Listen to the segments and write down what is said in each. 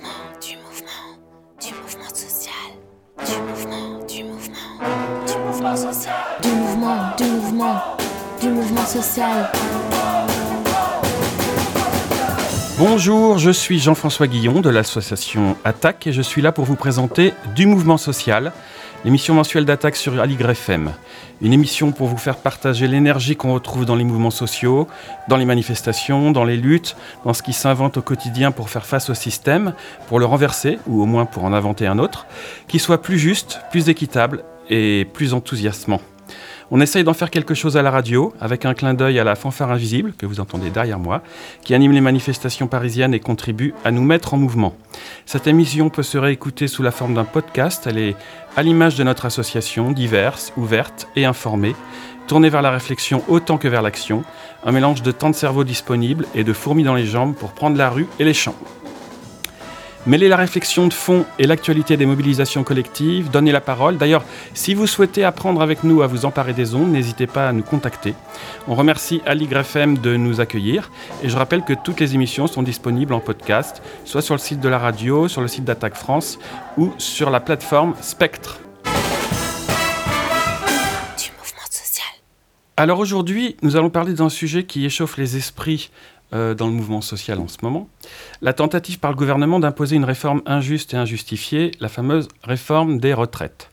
mouvement, du mouvement, du mouvement social, du mouvement, du mouvement, du mouvement social, du mouvement, du mouvement, du mouvement social. Bonjour, je suis Jean-François Guillon de l'association Attaque et je suis là pour vous présenter Du Mouvement Social, l'émission mensuelle d'Attaque sur Aligre FM. Une émission pour vous faire partager l'énergie qu'on retrouve dans les mouvements sociaux, dans les manifestations, dans les luttes, dans ce qui s'invente au quotidien pour faire face au système, pour le renverser, ou au moins pour en inventer un autre, qui soit plus juste, plus équitable et plus enthousiasmant. On essaye d'en faire quelque chose à la radio, avec un clin d'œil à la fanfare invisible, que vous entendez derrière moi, qui anime les manifestations parisiennes et contribue à nous mettre en mouvement. Cette émission peut se réécouter sous la forme d'un podcast. Elle est à l'image de notre association, diverse, ouverte et informée, tournée vers la réflexion autant que vers l'action, un mélange de temps de cerveau disponible et de fourmis dans les jambes pour prendre la rue et les champs. Mêler la réflexion de fond et l'actualité des mobilisations collectives, donner la parole. D'ailleurs, si vous souhaitez apprendre avec nous à vous emparer des ondes, n'hésitez pas à nous contacter. On remercie Aligre FM de nous accueillir et je rappelle que toutes les émissions sont disponibles en podcast, soit sur le site de la radio, sur le site d'Attaque France ou sur la plateforme Spectre. du mouvement social. Alors aujourd'hui, nous allons parler d'un sujet qui échauffe les esprits euh, dans le mouvement social en ce moment. La tentative par le gouvernement d'imposer une réforme injuste et injustifiée, la fameuse réforme des retraites.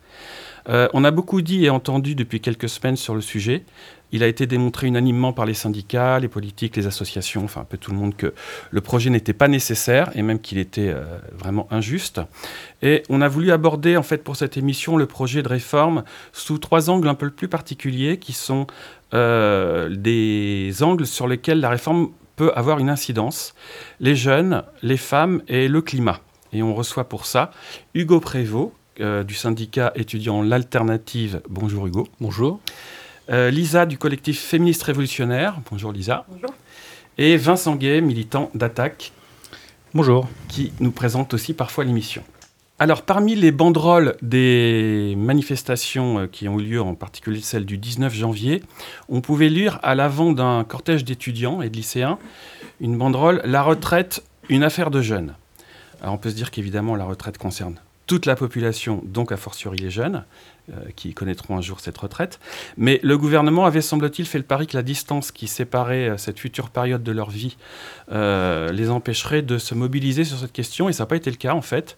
Euh, on a beaucoup dit et entendu depuis quelques semaines sur le sujet. Il a été démontré unanimement par les syndicats, les politiques, les associations, enfin un peu tout le monde que le projet n'était pas nécessaire et même qu'il était euh, vraiment injuste. Et on a voulu aborder en fait pour cette émission le projet de réforme sous trois angles un peu plus particuliers qui sont des angles sur lesquels la réforme peut avoir une incidence. Les jeunes, les femmes et le climat. Et on reçoit pour ça Hugo Prévost euh, du syndicat étudiant L'Alternative. Bonjour Hugo. Bonjour. Euh, Lisa du collectif Féministe Révolutionnaire. Bonjour Lisa. Bonjour. Et Vincent Gay, militant d'Attaque, Bonjour. qui nous présente aussi parfois l'émission. Alors, parmi les banderoles des manifestations euh, qui ont eu lieu, en particulier celle du 19 janvier, on pouvait lire à l'avant d'un cortège d'étudiants et de lycéens une banderole La retraite, une affaire de jeunes. Alors, on peut se dire qu'évidemment, la retraite concerne toute la population, donc a fortiori les jeunes, euh, qui connaîtront un jour cette retraite. Mais le gouvernement avait, semble-t-il, fait le pari que la distance qui séparait euh, cette future période de leur vie les empêcherait de se mobiliser sur cette question, et ça n'a pas été le cas en fait.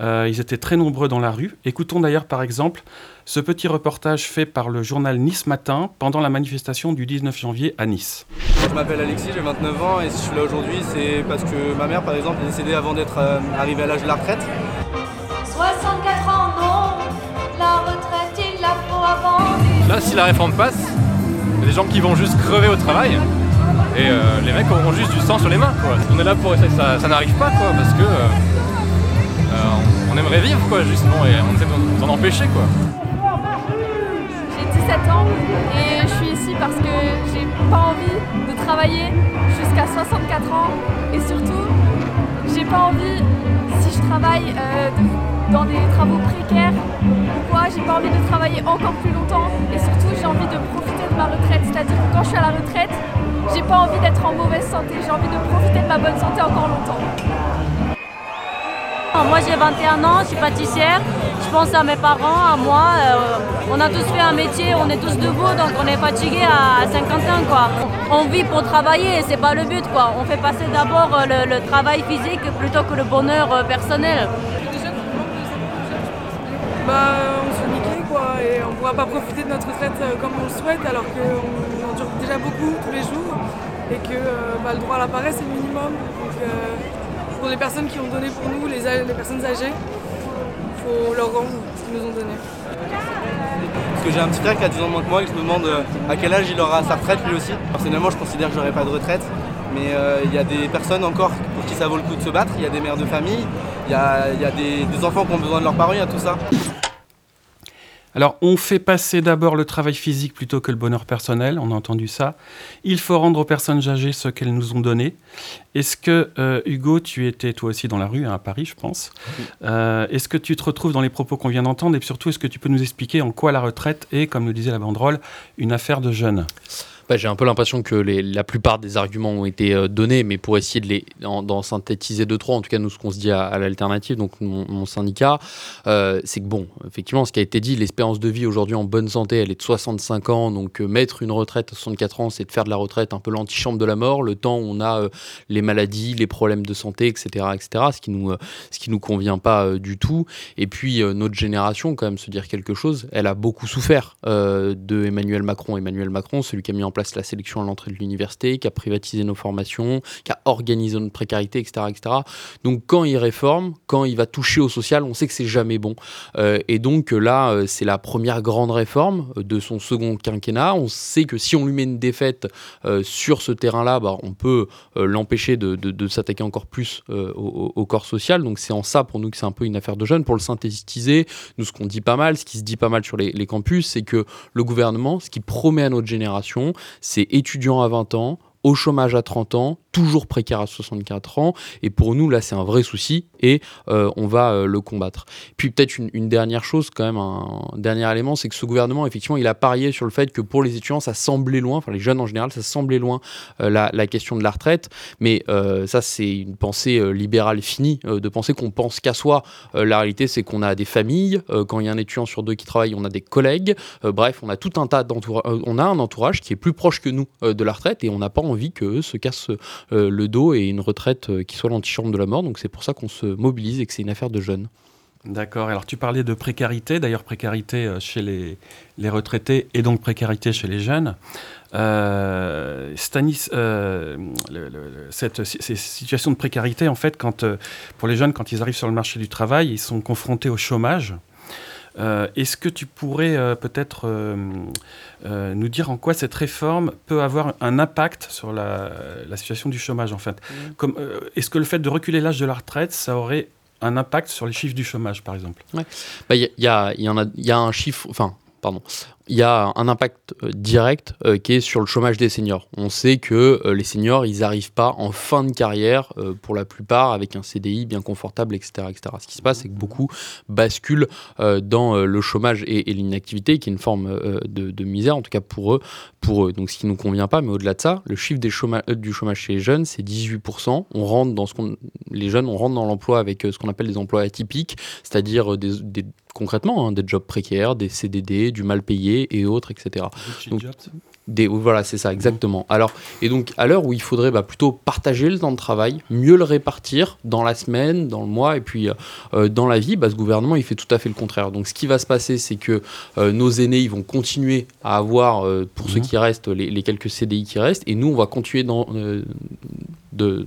Euh, ils étaient très nombreux dans la rue. Écoutons d'ailleurs par exemple ce petit reportage fait par le journal Nice Matin pendant la manifestation du 19 janvier à Nice. Je m'appelle Alexis, j'ai 29 ans et si je suis là aujourd'hui, c'est parce que ma mère, par exemple, est décédée avant d'être euh, arrivée à l'âge de la retraite. 64 ans, non La retraite, il la faut avant Là, si la réforme passe, il y a des gens qui vont juste crever au travail. Et euh, les mecs auront juste du sang sur les mains. Quoi. On est là pour essayer que ça, ça n'arrive pas, quoi, parce que on, on aimerait vivre, quoi, justement, et on essaie de s'en empêcher, quoi. J'ai 17 ans et je suis ici parce que j'ai pas envie de travailler jusqu'à 64 ans et surtout j'ai pas envie si je travaille euh, dans des travaux précaires ou quoi, j'ai pas envie de travailler encore plus longtemps et surtout j'ai envie de profiter de ma retraite, c'est-à-dire que quand je suis à la retraite, j'ai pas envie d'être en mauvaise santé, j'ai envie de profiter de ma bonne santé encore longtemps. Moi j'ai 21 ans, je suis pâtissière, je pense à mes parents, à moi. euh, on a tous fait un métier, on est tous debout, donc on est fatigué à 50 ans quoi. On vit pour travailler, c'est pas le but quoi. On fait passer d'abord euh, le, travail physique plutôt que le bonheur euh, personnel. bah, on se niquer quoi et on pourra pas profiter de notre retraite comme on le souhaite alors qu'on endure déjà beaucoup tous les jours et que bah, le droit à la paresse c'est le minimum. Pour les personnes qui ont donné pour nous, les, personnes âgées, il faut leur rendre ce qu'ils nous ont donné. Parce que j'ai un petit frère qui a 10 ans moins que moi et je me demande euh, à quel âge il aura sa retraite lui aussi. Personnellement, je considère que j'aurai pas de retraite. Mais euh, il y a des personnes encore pour qui ça vaut le coup de se battre. Il y a des mères de famille, il y a, il y a des, des enfants qui ont besoin de leurs parents, il y a tout ça. Alors, on fait passer d'abord le travail physique plutôt que le bonheur personnel, on a entendu ça. Il faut rendre aux personnes âgées ce qu'elles nous ont donné. Est-ce que, euh, Hugo, tu étais toi aussi dans la rue, hein, à Paris, je pense. Euh, est-ce que tu te retrouves dans les propos qu'on vient d'entendre et surtout, est-ce que tu peux nous expliquer en quoi la retraite est, comme le disait la banderole, une affaire de jeunes? Bah, j'ai un peu l'impression que la plupart des arguments ont été euh, donnés, mais pour essayer de les d'en synthétiser deux trois, en tout cas nous ce qu'on se dit à, l'alternative, donc mon, syndicat, euh, c'est que bon, effectivement, ce qui a été dit, l'espérance de vie aujourd'hui en bonne santé, elle est de 65 ans, donc euh, mettre une retraite à 64 ans, c'est de faire de la retraite un peu l'antichambre de la mort, le temps où on a les maladies, les problèmes de santé, etc., etc., ce qui nous ce qui nous convient pas du tout. Et puis notre génération, quand même, se dire quelque chose, elle a beaucoup souffert de Emmanuel Macron. Emmanuel Macron, celui qui a mis en place la sélection à l'entrée de l'université, qui a privatisé nos formations, qui a organisé notre précarité, etc., etc. Donc quand il réforme, quand il va toucher au social, on sait que c'est jamais bon. Euh, et donc là, euh, c'est la première grande réforme euh, de son second quinquennat. On sait que si on lui met une défaite sur ce terrain-là, bah, on peut l'empêcher de, s'attaquer encore plus au, corps social. Donc c'est en ça pour nous que c'est un peu une affaire de jeunes. Pour le synthétiser, nous ce qu'on dit pas mal, ce qui se dit pas mal sur les campus, c'est que le gouvernement, ce qu'il promet à notre génération, c'est étudiant à 20 ans, au chômage à 30 ans, toujours précaire à 64 ans. Et pour nous, là, c'est un vrai souci et euh, on va euh, le combattre. Puis peut-être une, dernière chose, quand même, un, dernier élément, c'est que ce gouvernement, effectivement, il a parié sur le fait que pour les étudiants, ça semblait loin, enfin les jeunes en général, ça semblait loin euh, la, question de la retraite. Mais ça, c'est une pensée libérale finie, de penser qu'on pense qu'à soi. la réalité, c'est qu'on a des familles. quand il y a un étudiant sur deux qui travaille, on a des collègues. bref, on a tout un tas d'entourages. on a un entourage qui est plus proche que nous de la retraite et on n'a pas envie qu'eux se cassent euh, le dos et une retraite euh, qui soit l'antichambre de la mort. Donc c'est pour ça qu'on se mobilise et que c'est une affaire de jeunes. D'accord. Alors tu parlais de précarité, d'ailleurs précarité euh, chez les, les, retraités et donc précarité chez les jeunes. Stanis, cette, ces situations de précarité, en fait, quand, pour les jeunes, quand ils arrivent sur le marché du travail, ils sont confrontés au chômage. Euh, est-ce que tu pourrais euh, peut-être euh, nous dire en quoi cette réforme peut avoir un impact sur la, situation du chômage en fait? Mmh. Est-ce que le fait de reculer l'âge de la retraite, ça aurait un impact sur les chiffres du chômage, par exemple? Il bah, y, y, a, y, a un chiffre, enfin, pardon, il y a un impact euh, direct euh, qui est sur le chômage des seniors. On sait que euh, les seniors, ils n'arrivent pas en fin de carrière, pour la plupart, avec un CDI bien confortable, etc. etc. Ce qui se passe, c'est que beaucoup basculent dans le chômage et, l'inactivité, qui est une forme de, misère, en tout cas pour eux. Pour eux. Donc ce qui ne nous convient pas, mais au-delà de ça, le chiffre des du chômage chez les jeunes, c'est 18%. On rentre dans ce les jeunes, on rentre dans l'emploi avec ce qu'on appelle des emplois atypiques, c'est-à-dire des, concrètement hein, des jobs précaires, des CDD, du mal payé et autres, etc. Donc, des, voilà, c'est ça, exactement. Alors, et donc, à l'heure où il faudrait bah, plutôt partager le temps de travail, mieux le répartir dans la semaine, dans le mois, et puis euh, euh, dans la vie, bah, ce gouvernement, il fait tout à fait le contraire. Donc, ce qui va se passer, c'est que euh, nos aînés, ils vont continuer à avoir, pour ceux mmh. qui restent, les, quelques CDI qui restent, et nous, on va continuer dans, de,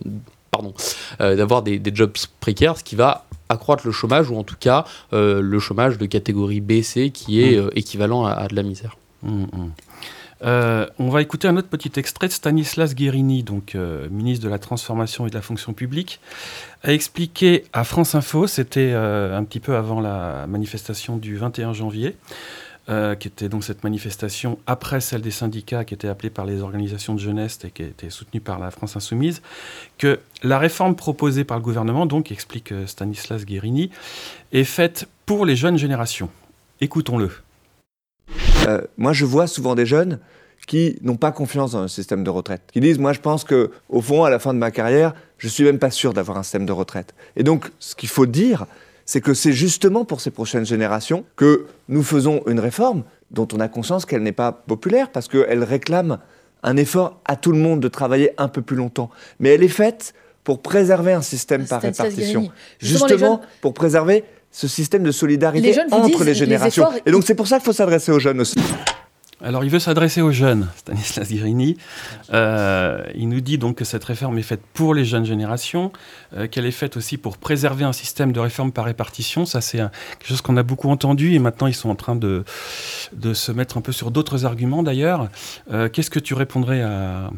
pardon, d'avoir des, des, jobs précaires, ce qui va accroître le chômage, ou en tout cas euh, le chômage de catégorie B, C, qui est mm. euh, équivalent à, de la misère. Mm, mm. Euh, on va écouter un autre petit extrait de Stanislas Guérini, donc ministre de la Transformation et de la Fonction publique, a expliqué à France Info, c'était un petit peu avant la manifestation du 21 janvier, euh, qui était donc cette manifestation après celle des syndicats qui était appelée par les organisations de jeunesse et qui était soutenue par la France Insoumise, que la réforme proposée par le gouvernement, donc explique euh, Stanislas Guérini, est faite pour les jeunes générations. Écoutons-le. Euh, moi, je vois souvent des jeunes qui n'ont pas confiance dans le système de retraite, qui disent moi je pense que au fond à la fin de ma carrière, je suis même pas sûr d'avoir un système de retraite. Et donc ce qu'il faut dire, c'est que c'est justement pour ces prochaines générations que nous faisons une réforme dont on a conscience qu'elle n'est pas populaire parce qu'elle réclame un effort à tout le monde de travailler un peu plus longtemps. Mais elle est faite pour préserver un système par répartition. Justement, pour préserver ce système de solidarité entre les générations. Et donc c'est pour ça qu'il faut s'adresser aux jeunes aussi. Alors, il veut s'adresser aux jeunes, Stanislas Guérini. Euh, il nous dit donc que cette réforme est faite pour les jeunes générations, euh, qu'elle est faite aussi pour préserver un système de réforme par répartition. Ça, c'est quelque chose qu'on a beaucoup entendu et maintenant ils sont en train de, de se mettre un peu sur d'autres arguments d'ailleurs. Euh, qu'est-ce que tu répondrais à,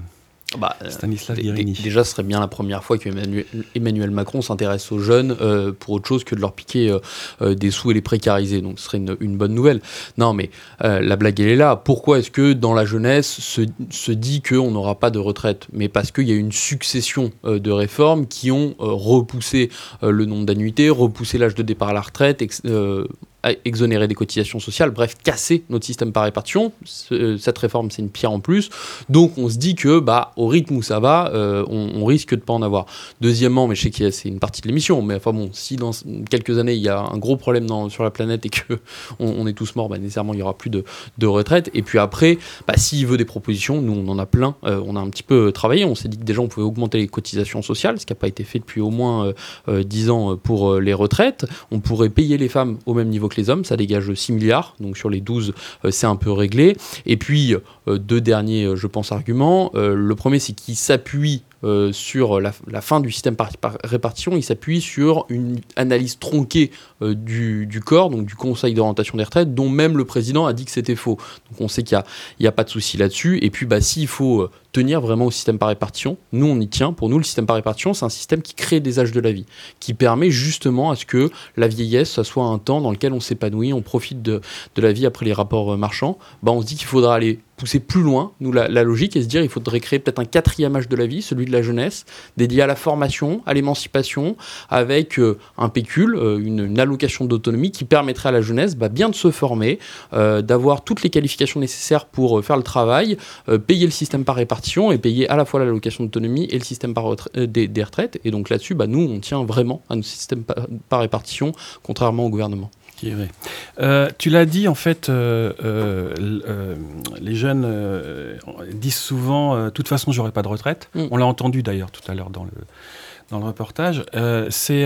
bah, Stanislas Déjà, ce serait bien la première fois qu'Emmanuel Emmanuel Macron s'intéresse aux jeunes euh, pour autre chose que de leur piquer euh, euh, des sous et les précariser. Donc, ce serait une, bonne nouvelle. Non, mais la blague, elle est là. Pourquoi est-ce que dans la jeunesse se, se dit qu'on n'aura pas de retraite? Mais parce qu'il y a une succession de réformes qui ont repoussé le nombre d'annuités, repoussé l'âge de départ à la retraite, exonérer des cotisations sociales, bref, casser notre système par répartition. Ce- cette réforme, c'est une pierre en plus. Donc on se dit que bah, au rythme où ça va, euh, on, risque de pas en avoir. Deuxièmement, mais je sais que c'est une partie de l'émission, mais enfin bon, si dans quelques années il y a un gros problème sur la planète et que on, est tous morts, bah, nécessairement il y aura plus de, de retraite. Et puis après, bah, s'il veut des propositions, nous on en a plein. Euh, on a un petit peu travaillé. On s'est dit que déjà on pouvait augmenter les cotisations sociales, ce qui n'a pas été fait depuis au moins euh, euh, 10 ans euh, pour euh, les retraites. On pourrait payer les femmes au même niveau que les hommes, ça dégage 6 milliards, donc sur les 12, euh, c'est un peu réglé. Et puis, euh, deux derniers, euh, je pense, arguments. Le premier, c'est qu'il s'appuie euh, sur la, fin du système par, par répartition, il s'appuie sur une analyse tronquée euh, du, corps, donc du Conseil d'orientation des retraites, dont même le président a dit que c'était faux. Donc on sait qu'il n'y a, pas de souci là-dessus. Et puis, bah, s'il faut euh, tenir vraiment au système par répartition, nous, on y tient. Pour nous, le système par répartition, c'est un système qui crée des âges de la vie, qui permet justement à ce que la vieillesse, ça soit un temps dans lequel on s'épanouit, on profite de, de la vie après les rapports marchands. Bah, on se dit qu'il faudra aller pousser plus loin, nous, la, logique, et se dire il faudrait créer peut-être un quatrième âge de la vie, celui de la jeunesse, dédié à la formation, à l'émancipation, avec euh, un pécule, euh, une, allocation d'autonomie qui permettrait à la jeunesse bah, bien de se former, euh, d'avoir toutes les qualifications nécessaires pour faire le travail, payer le système par répartition et payer à la fois l'allocation d'autonomie et le système par des, retraites. Et donc là-dessus, bah, nous, on tient vraiment à notre système par, par répartition, contrairement au gouvernement. Qui est vrai. Euh, tu l'as dit, en fait, euh, euh, les jeunes disent souvent, de toute façon, j'aurai pas de retraite. Mm. On l'a entendu d'ailleurs tout à l'heure dans le, dans le reportage. C'est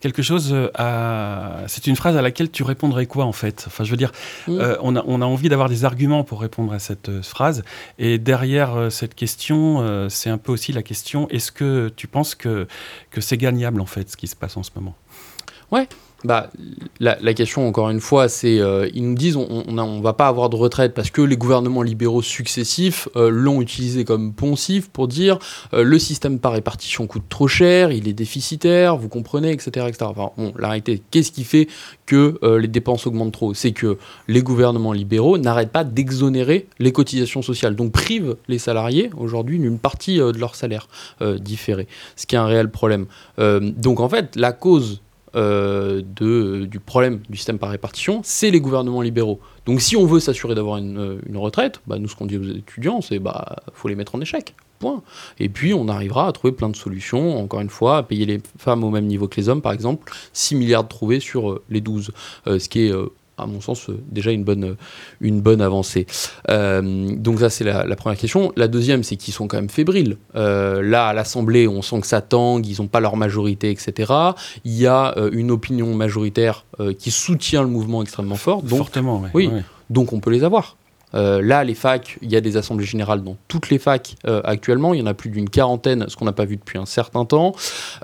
quelque chose à... C'est une phrase à laquelle tu répondrais quoi, en fait? Enfin, je veux dire, Mm. on, a, on a envie d'avoir des arguments pour répondre à cette phrase. Et derrière cette question, c'est un peu aussi la question, est-ce que tu penses que, que c'est gagnable, en fait, ce qui se passe en ce moment? Ouais. Bah, la, question, encore une fois, c'est euh, ils nous disent on on a- on va pas avoir de retraite parce que les gouvernements libéraux successifs euh, l'ont utilisé comme poncif pour dire euh, le système par répartition coûte trop cher, il est déficitaire, vous comprenez, etc. etc. Enfin, bon, la réalité, qu'est-ce qui fait que euh, les dépenses augmentent trop? C'est que les gouvernements libéraux n'arrêtent pas d'exonérer les cotisations sociales, donc privent les salariés aujourd'hui d'une partie euh, de leur salaire euh, différé, ce qui est un réel problème. Donc en fait, la cause euh, de, du problème du système par répartition, c'est les gouvernements libéraux. Donc si on veut s'assurer d'avoir une, euh, une retraite, bah, nous ce qu'on dit aux étudiants, c'est bah faut les mettre en échec. Point. Et puis on arrivera à trouver plein de solutions, encore une fois, à payer les femmes au même niveau que les hommes, par exemple, 6 milliards trouvés sur euh, les 12, euh, ce qui est à mon sens euh, déjà une bonne, une bonne avancée. Euh, donc ça c'est la, la première question. La deuxième c'est qu'ils sont quand même fébriles. Euh, là à l'Assemblée on sent que ça tangue, ils n'ont pas leur majorité, etc. Il y a euh, une opinion majoritaire euh, qui soutient le mouvement extrêmement fort. Donc, Fortement, ouais. oui, Ouais. donc on peut les avoir. Euh, là, les facs, il y a des assemblées générales dans toutes les facs euh, actuellement. Il y en a plus d'une quarantaine, ce qu'on n'a pas vu depuis un certain temps.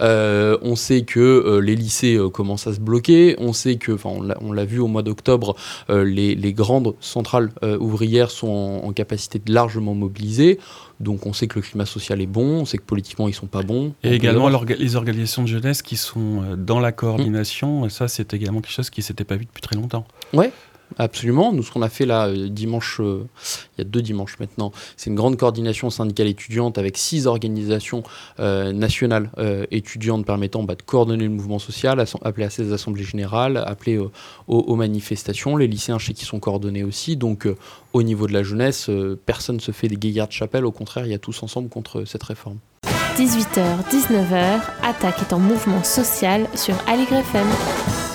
Euh, on sait que les lycées commencent à se bloquer. On sait que, enfin, on l'a- vu au mois d'octobre, les, les grandes centrales ouvrières sont en, en capacité de largement mobiliser. Donc on sait que le climat social est bon, on sait que politiquement ils sont pas bons. On Et également les organisations de jeunesse qui sont dans la coordination, et ça c'est également quelque chose qui s'était pas vu depuis très longtemps. Ouais, absolument. Nous, ce qu'on a fait là, euh, dimanche, euh, il y a deux dimanches maintenant, c'est une grande coordination syndicale étudiante avec six organisations euh, nationales étudiantes permettant bah, de coordonner le mouvement social, appeler à ces assemblées générales, appeler aux, manifestations. Les lycéens, je sais qu'ils sont coordonnés aussi. Donc, au niveau de la jeunesse, personne ne se fait des gaillards de chapelle. Au contraire, il y a tous ensemble contre cette réforme. 18h, 19h, Attaque est en mouvement social sur Aligre FM.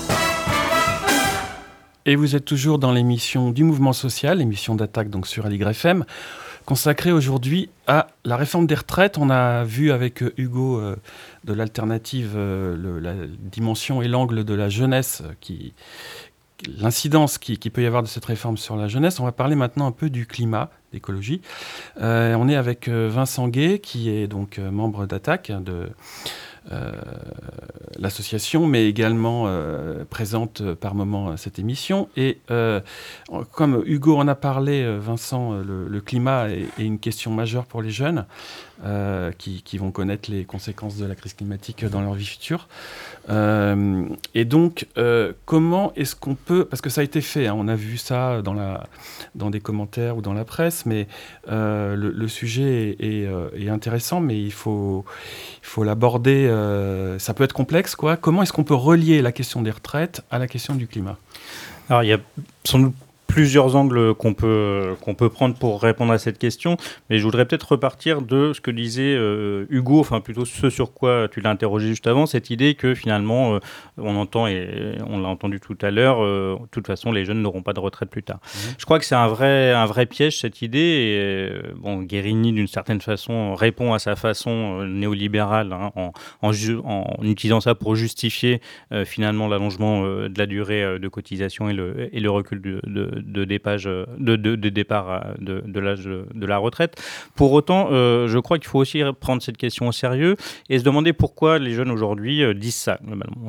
Et vous êtes toujours dans l'émission du mouvement social, l'émission d'attaque donc sur Aligre FM, consacrée aujourd'hui à la réforme des retraites. On a vu avec Hugo euh, de l'alternative euh, la dimension et l'angle de la jeunesse, l'incidence qui, peut y avoir de cette réforme sur la jeunesse. On va parler maintenant un peu du climat, d'écologie. Euh, on est avec euh, Vincent Gay, qui est donc membre d'Attaque, de l'association, mais également euh, présente euh, par moment euh, cette émission. Et euh, comme Hugo en a parlé, euh, Vincent, euh, le, climat est une question majeure pour les jeunes. Euh, qui, vont connaître les conséquences de la crise climatique dans leur vie future. Euh, et donc, euh, comment est-ce qu'on peut, parce que ça a été fait, hein, on a vu ça dans, la, dans des commentaires ou dans la presse, mais le, sujet est, intéressant, mais il faut, il faut l'aborder, ça peut être complexe, quoi. Comment est-ce qu'on peut relier la question des retraites à la question du climat? Alors, il y a sans doute plusieurs angles qu'on peut, qu'on peut prendre pour répondre à cette question, mais je voudrais peut-être repartir de ce que disait euh, Hugo, enfin plutôt ce sur quoi tu l'as interrogé juste avant, cette idée que finalement, euh, on entend, et on l'a entendu tout à l'heure, euh, de toute façon, les jeunes n'auront pas de retraite plus tard. Mmh. Je crois que c'est un vrai, un vrai piège, cette idée, et bon, Guérini, d'une certaine façon, répond à sa façon néolibérale hein, en, en, en, utilisant ça pour justifier finalement l'allongement de la durée de cotisation et le, et le recul de, de de, de, de, départ de, de l'âge de la retraite. Pour autant, euh, je crois qu'il faut aussi prendre cette question au sérieux et se demander pourquoi les jeunes aujourd'hui euh, disent ça.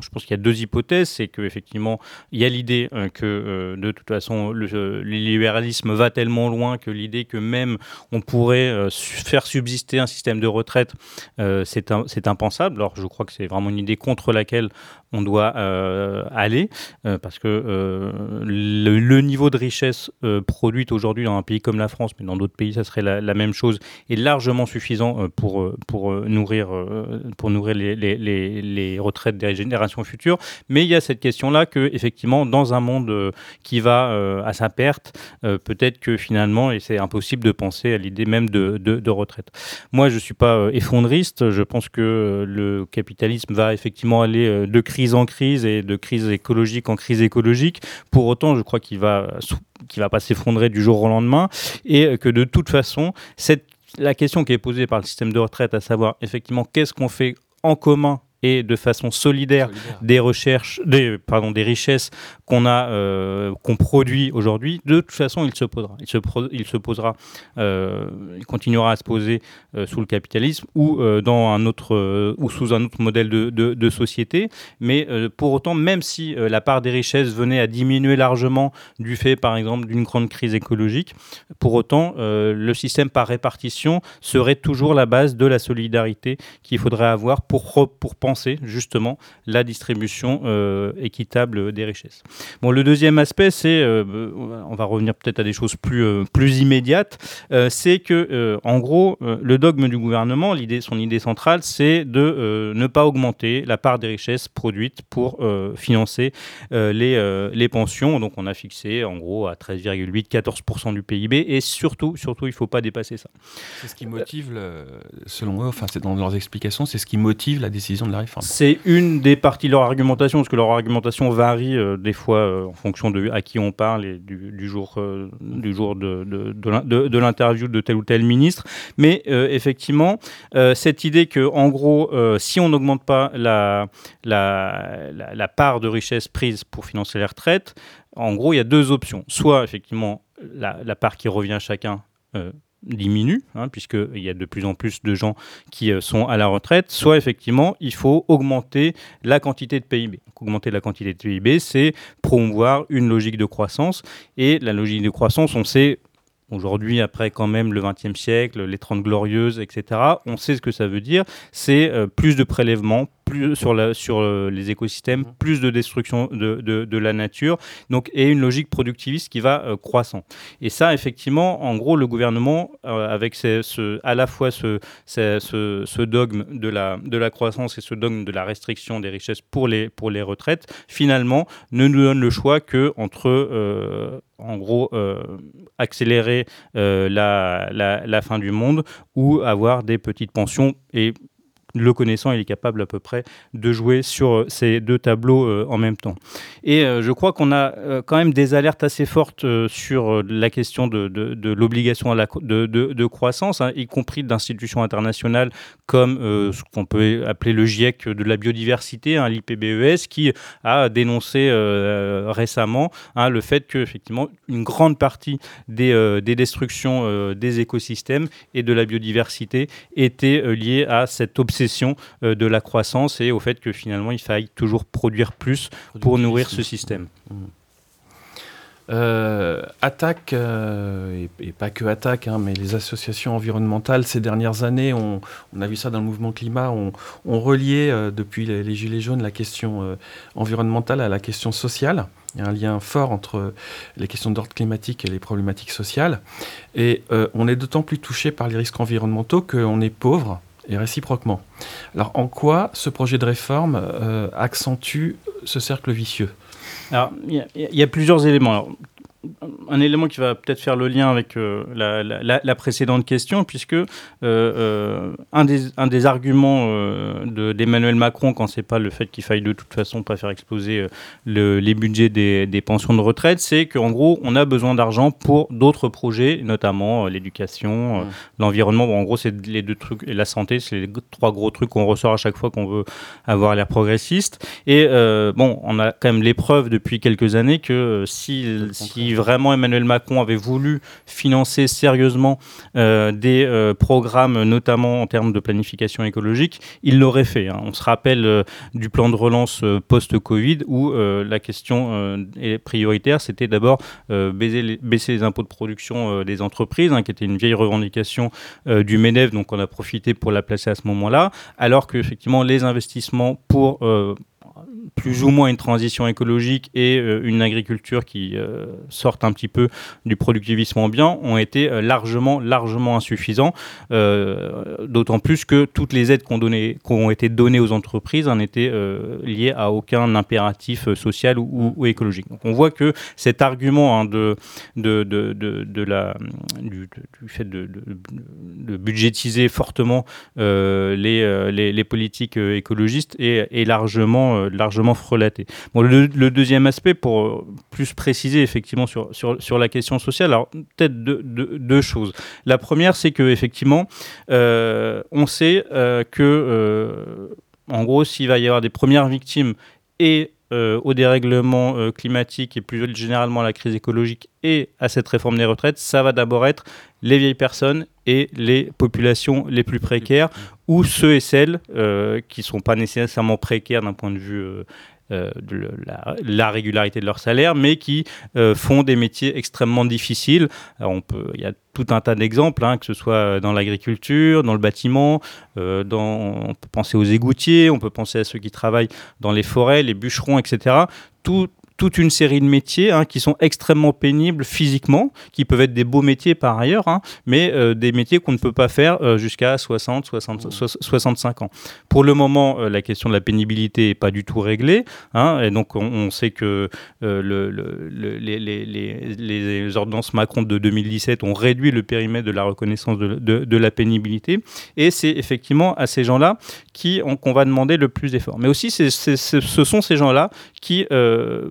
je pense qu'il y a deux hypothèses. C'est qu'effectivement, il y a l'idée euh, que de toute façon, le, libéralisme va tellement loin que l'idée que même on pourrait faire subsister un système de retraite, c'est impensable. Alors, je crois que c'est vraiment une idée contre laquelle on doit aller parce que le, le, niveau de richesse euh, produite aujourd'hui dans un pays comme la France, mais dans d'autres pays, ça serait la, même chose, est largement suffisant euh, pour, euh, pour nourrir, pour nourrir les, les, les, retraites des générations futures. Mais il y a cette question-là que, effectivement, dans un monde qui va à sa perte, peut-être que finalement, et c'est impossible de penser à l'idée même de, de, de, retraite. Moi, je ne suis pas effondriste. Je pense que le capitalisme va effectivement aller de crise en crise et de crise écologique en crise écologique. Pour autant, je crois qu'il va va pas s'effondrer du jour au lendemain, et que de toute façon, cette, la question qui est posée par le système de retraite, à savoir effectivement qu'est-ce qu'on fait en commun et de façon solidaire, des recherches, des, pardon, des richesses qu'on a, euh, qu'on produit aujourd'hui, de toute façon, il se posera. Il se, il se posera, euh, il continuera à se poser euh, sous le capitalisme ou dans un autre ou sous un autre modèle de, de, de société. Mais pour autant, même si la part des richesses venait à diminuer largement du fait, par exemple, d'une grande crise écologique, pour autant, le système par répartition serait toujours la base de la solidarité qu'il faudrait avoir pour, pour penser justement la distribution euh, équitable des richesses. Bon, le deuxième aspect, c'est, euh, on va revenir peut-être à des choses plus, euh, plus immédiates, c'est que, en gros, le dogme du gouvernement, son idée centrale, c'est de ne pas augmenter la part des richesses produites pour financer les, les pensions. Donc, on a fixé, en gros, à 13,8-14% du PIB, et surtout, surtout, il ne faut pas dépasser ça. C'est ce qui motive, selon eux, enfin, c'est dans leurs explications, c'est ce qui motive la décision de la c'est une des parties de leur argumentation, parce que leur argumentation varie euh, des fois euh, en fonction de à qui on parle et du, jour, euh, du jour de, de, de, l'interview de tel ou tel ministre. Mais effectivement, cette idée que, en gros, si on n'augmente pas la, la, la, part de richesse prise pour financer les retraites, en gros, il y a deux options. Soit, effectivement, la, la part qui revient à chacun diminue, hein, puisqu'il y a de plus en plus de gens qui euh, sont à la retraite, soit effectivement il faut augmenter la quantité de PIB. augmenter la quantité de PIB, c'est promouvoir une logique de croissance, et la logique de croissance, on sait Aujourd'hui, après quand même le XXe siècle, les Trente Glorieuses, etc., on sait ce que ça veut dire. C'est euh, plus de prélèvements, plus sur, la, sur euh, les écosystèmes, mmh. plus de destruction de, de, la nature, donc, et une logique productiviste qui va euh, croissant. Et ça, effectivement, en gros, le gouvernement, avec ce, à la fois ce, ce, ce, dogme de la, de la croissance et ce dogme de la restriction des richesses pour les, pour les retraites, finalement, ne nous donne le choix que entre en gros euh, accélérer euh, la, la, la, fin du monde ou avoir des petites pensions et le connaissant, il est capable à peu près de jouer sur euh, ces deux tableaux euh, en même temps. Et euh, je crois qu'on a quand même des alertes assez fortes sur la question de, l'obligation de, croissance, hein, y compris d'institutions internationales comme ce qu'on peut appeler le GIEC de la biodiversité, hein, l'IPBES, qui a dénoncé récemment hein, le fait que effectivement une grande partie des, des destructions des écosystèmes et de la biodiversité était liée à cette obsession euh, de la croissance et au fait que finalement il faille toujours produire plus pour nourrir ce système. Mmh. Euh, attaque, euh, et, pas que Attaque, hein, mais les associations environnementales ces dernières années, on, a vu ça dans le mouvement climat, ont on relié euh, depuis les, Gilets jaunes la question environnementale à la question sociale. Il y a un lien fort entre les questions d'ordre climatique et les problématiques sociales. Et on est d'autant plus touché par les risques environnementaux qu'on est pauvre et réciproquement. Alors en quoi ce projet de réforme accentue ce cercle vicieux? Alors, il y, a plusieurs éléments un élément qui va peut-être faire le lien avec euh, la, précédente question, puisque euh, euh, un, des, un, des, arguments d'Emmanuel Macron, quand c'est pas le fait qu'il faille de toute façon pas faire exploser les budgets des, des, pensions de retraite, c'est qu'en gros, on a besoin d'argent pour d'autres projets, notamment l'éducation, l'environnement. Bon, en gros, c'est les deux trucs, et la santé, c'est les trois gros trucs qu'on ressort à chaque fois qu'on veut avoir l'air progressiste. Et bon, on a quand même l'épreuve depuis quelques années que si, si vraiment Emmanuel Macron avait voulu financer sérieusement euh, des euh, programmes, notamment en termes de planification écologique, il l'aurait fait. Hein. On se rappelle euh, du plan de relance post-Covid où la question prioritaire, c'était d'abord baisser les, impôts de production des entreprises, hein, qui était une vieille revendication du MEDEF, donc on a profité pour la placer à ce moment-là, alors qu'effectivement les investissements pour plus ou moins une transition écologique et euh, une agriculture qui euh, sortent un petit peu du productivisme ambiant ont été euh, largement, largement insuffisants. D'autant plus que toutes les aides qui ont, été données aux entreprises n'étaient liées à aucun impératif social ou, écologique. On voit que cet argument hein, de, de, de, de, la, du, fait de, budgétiser fortement les, les, politiques écologistes est, est largement, largement relaté. Bon, le, deuxième aspect, pour euh, plus préciser effectivement sur, sur, sur la question sociale, alors peut-être deux, choses. La première, c'est que effectivement, euh, on sait euh, que, en gros, s'il va y avoir des premières victimes et au dérèglement climatique et plus généralement à la crise écologique et à cette réforme des retraites, ça va d'abord être les vieilles personnes et les populations les plus précaires ou ceux et celles euh, qui ne sont pas nécessairement précaires d'un point de vue euh, euh, la, régularité de leur salaire, mais qui font des métiers extrêmement difficiles. on peut, il y a tout un tas d'exemples, hein, que ce soit dans l'agriculture, dans le bâtiment, dans, on peut penser aux égoutiers, on peut penser à ceux qui travaillent dans les forêts, les bûcherons, etc. Tout, toute une série de métiers hein, qui sont extrêmement pénibles physiquement, qui peuvent être des beaux métiers par ailleurs, hein, mais euh, des métiers qu'on ne peut pas faire euh, jusqu'à 60, 60 65 ans. Pour le moment, euh, la question de la pénibilité n'est pas du tout réglée, hein, et donc on, sait que le, les, les, les, ordonnances Macron de 2017 ont réduit le périmètre de la reconnaissance de, de, la pénibilité, et c'est effectivement à ces gens-là qu'on va demander le plus d'efforts. Mais aussi, ce sont ces gens-là qui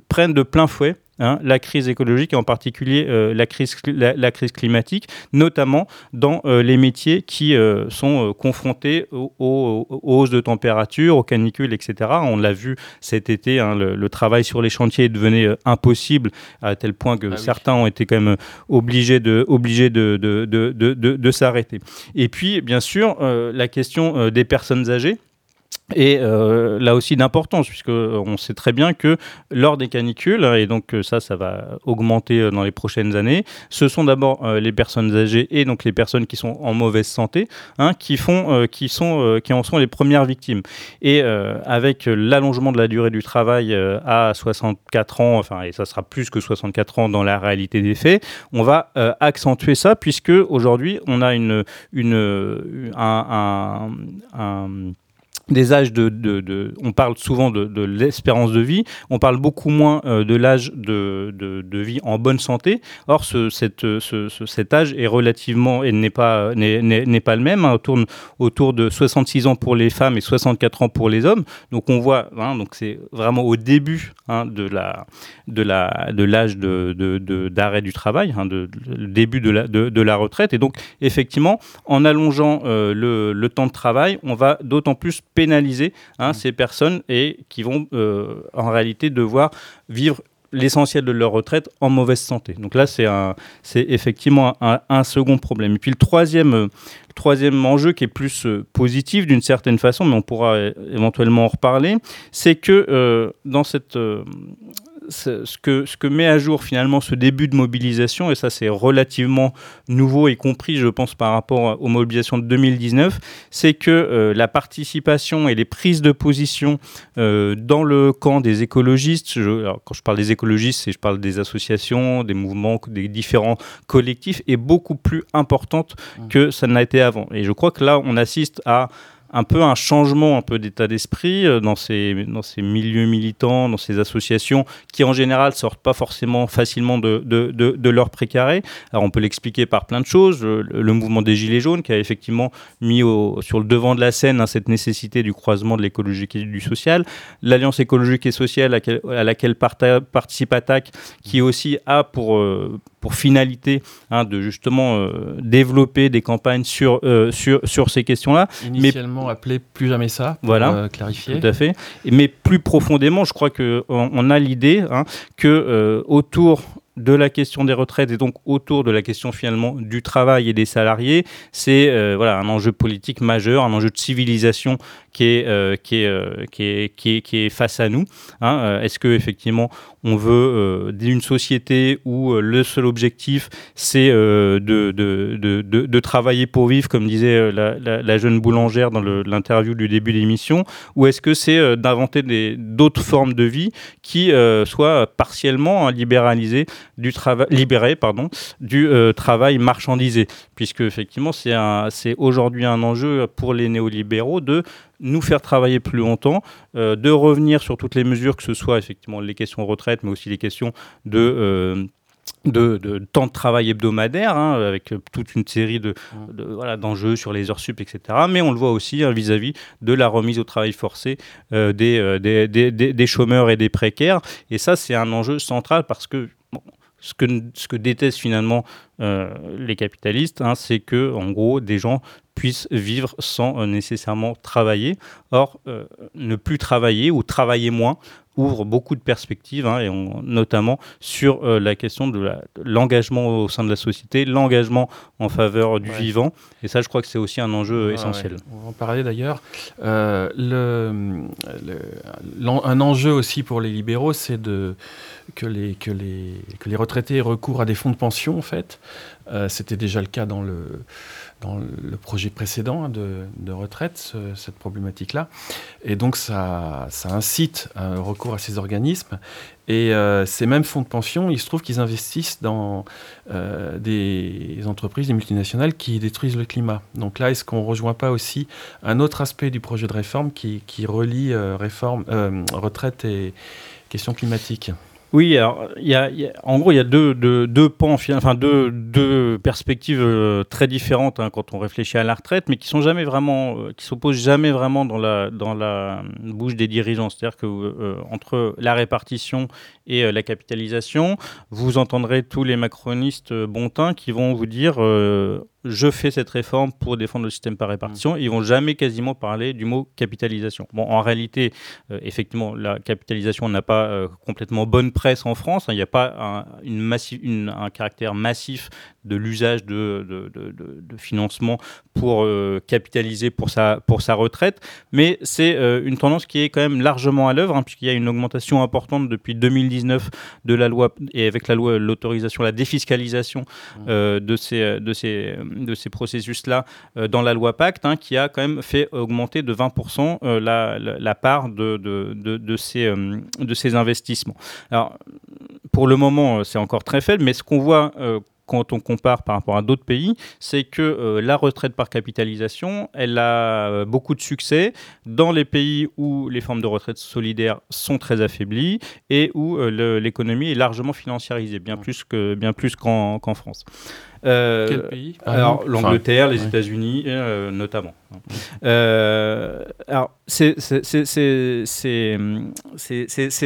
prennent de plein fouet hein, la crise écologique et en particulier euh, la, crise, la, crise climatique, notamment dans euh, les métiers qui euh, sont confrontés aux, hausses de température, aux canicules, etc. On l'a vu cet été, hein, le, travail sur les chantiers devenait impossible à tel point que ah certains ont été quand même obligés de, obligés de, de, de, de s'arrêter. Et puis, bien sûr, la question des personnes âgées et euh, là aussi d'importance, puisque on sait très bien que lors des canicules, et donc euh, ça, ça va augmenter euh, dans les prochaines années, ce sont d'abord les personnes âgées et donc les personnes qui sont en mauvaise santé, hein, qui font, qui sont, qui en sont les premières victimes. Et avec l'allongement de la durée du travail à 64 ans, enfin, et ça sera plus que 64 ans dans la réalité des faits, on va accentuer ça, puisque aujourd'hui, on a une, une, un, un des âges de, de, on parle souvent de, l'espérance de vie, on parle beaucoup moins euh, de l'âge de, vie en bonne santé. Or, ce, cette, ce, cet âge est relativement et n'est pas n'est pas le même. Hein. on tourne autour de 66 ans pour les femmes et 64 ans pour les hommes. Donc on voit, hein, donc c'est vraiment au début hein, de la de la de l'âge de d'arrêt du travail, hein, de, le début de la de, la retraite. Et donc effectivement, en allongeant euh, le, le temps de travail, on va d'autant plus pénaliser hein, mmh. ces personnes et qui vont euh, en réalité devoir vivre l'essentiel de leur retraite en mauvaise santé. Donc là, c'est c'est effectivement un, second problème. Et puis le troisième, euh, troisième enjeu qui est plus euh, positif d'une certaine façon, mais on pourra éventuellement en reparler, c'est que dans cette ce, que, ce que met à jour finalement ce début de mobilisation, et ça c'est relativement nouveau, y compris je pense par rapport aux mobilisations de 2019, c'est que euh, la participation et les prises de position euh, dans le camp des écologistes, je- alors, quand je parle des écologistes, c'est je parle des associations, des mouvements, des différents collectifs, est beaucoup plus importante que ça n'a été avant. Et je crois que là, on assiste à un peu un changement un peu d'état d'esprit euh, dans ces, dans ces milieux militants, dans ces associations qui en général sortent pas forcément facilement de, de, de, leur précaré. Alors on peut l'expliquer par plein de choses. Le, le mouvement des Gilets jaunes qui a effectivement mis au, sur le devant de la scène hein, cette nécessité du croisement de l'écologique et du social. L'Alliance écologique et sociale à laquelle, participe Attac qui aussi a pour, euh, pour finalité hein, de justement euh, développer des campagnes sur, euh, sur, sur ces questions-là. Initialement appelé Plus jamais ça, pour Voilà, euh, clarifier. Tout à fait. Mais plus profondément, je crois qu'on on a l'idée hein, que euh, autour de la question des retraites et donc autour de la question finalement du travail et des salariés, c'est euh, voilà un enjeu politique majeur, un enjeu de civilisation qui est face à nous. hein. Euh, Est-ce que effectivement on veut euh, d'une société où euh, le seul objectif c'est de, travailler pour vivre, comme disait la, jeune boulangère dans l'interview du début de l'émission, ou est-ce que c'est d'inventer d'autres formes de vie qui soient partiellement hein, libéralisées du travail, libérées pardon, du travail marchandisé, puisque effectivement c'est aujourd'hui un enjeu pour les néolibéraux de nous faire travailler plus longtemps, euh, de revenir sur toutes les mesures, que ce soit effectivement les questions retraite, mais aussi les questions de... euh, de, de temps de travail hebdomadaire, hein, avec euh, toute une série de, de- voilà, d'enjeux sur les heures sup, etc. Mais on le voit aussi hein, vis-à-vis de la remise au travail forcé euh, des, euh, des, des- des- des chômeurs et des précaires. Et ça, c'est un enjeu central parce que bon, ce que, ce que détestent finalement euh, les capitalistes, hein, c'est que en gros des gens puissent vivre sans euh, nécessairement travailler. Or, euh, ne plus travailler ou travailler moins ouvre beaucoup de perspectives, hein, et on- notamment sur euh, la question de l'engagement au sein de la société, l'engagement en faveur du Ouais. vivant. Et ça, je crois que c'est aussi un enjeu essentiel. ouais. On va en parler d'ailleurs. Euh, le, le- l'en- un enjeu aussi pour les libéraux, c'est de, que, les, que, les, que les retraités recourent à des fonds de pension, en fait. Euh, C'était déjà le cas dans le, dans le projet précédent hein, de, retraite, ce- cette problématique-là. Et donc, ça, incite un recours à ces organismes. Et euh, ces mêmes fonds de pension, il se trouve qu'ils investissent dans euh, des entreprises, des multinationales qui détruisent le climat. Donc là, est-ce qu'on ne rejoint pas aussi un autre aspect du projet de réforme qui, relie euh, réforme, retraite et questions climatiques Oui, alors, y y a- en gros, il y a deux, deux, deux pans, fi- enfin deux, deux perspectives euh, très différentes hein, quand on réfléchit à la retraite, mais qui sont jamais vraiment, euh, qui s'opposent jamais vraiment dans la, dans la bouche des dirigeants. C'est-à-dire que euh, entre la répartition et euh, la capitalisation, vous entendrez tous les macronistes euh, bontins qui vont vous dire euh, je fais cette réforme pour défendre le système par répartition. Ils vont jamais quasiment parler du mot capitalisation. Bon, en réalité, euh, effectivement, la capitalisation n'a pas euh, complètement bonne presse en France. hein. Il n'y a pas un, une massi- une- un caractère massif de l'usage de, de, de- de- de financement pour euh, capitaliser pour sa, pour sa retraite. Mais c'est une tendance qui est quand même largement à l'œuvre, hein, puisqu'il y a une augmentation importante depuis 2019 de la loi, et avec la loi, l'autorisation, la défiscalisation de ces, de ces, de ces processus-là euh, dans la loi Pacte, hein, qui a quand même fait augmenter de 20% euh, la, la, la part de, de, de, de ces, euh, de ces investissements. Alors, pour le moment, c'est encore très faible, mais ce qu'on voit quand on compare par rapport à d'autres pays, c'est que euh, la retraite par capitalisation, elle a euh, beaucoup de succès dans les pays où les formes de retraite solidaires sont très affaiblies et où euh, l'économie est largement financiarisée, bien plus qu'en France. Euh, Quel pays, Alors l'Angleterre, les ouais. États-Unis euh, notamment. Euh, alors ces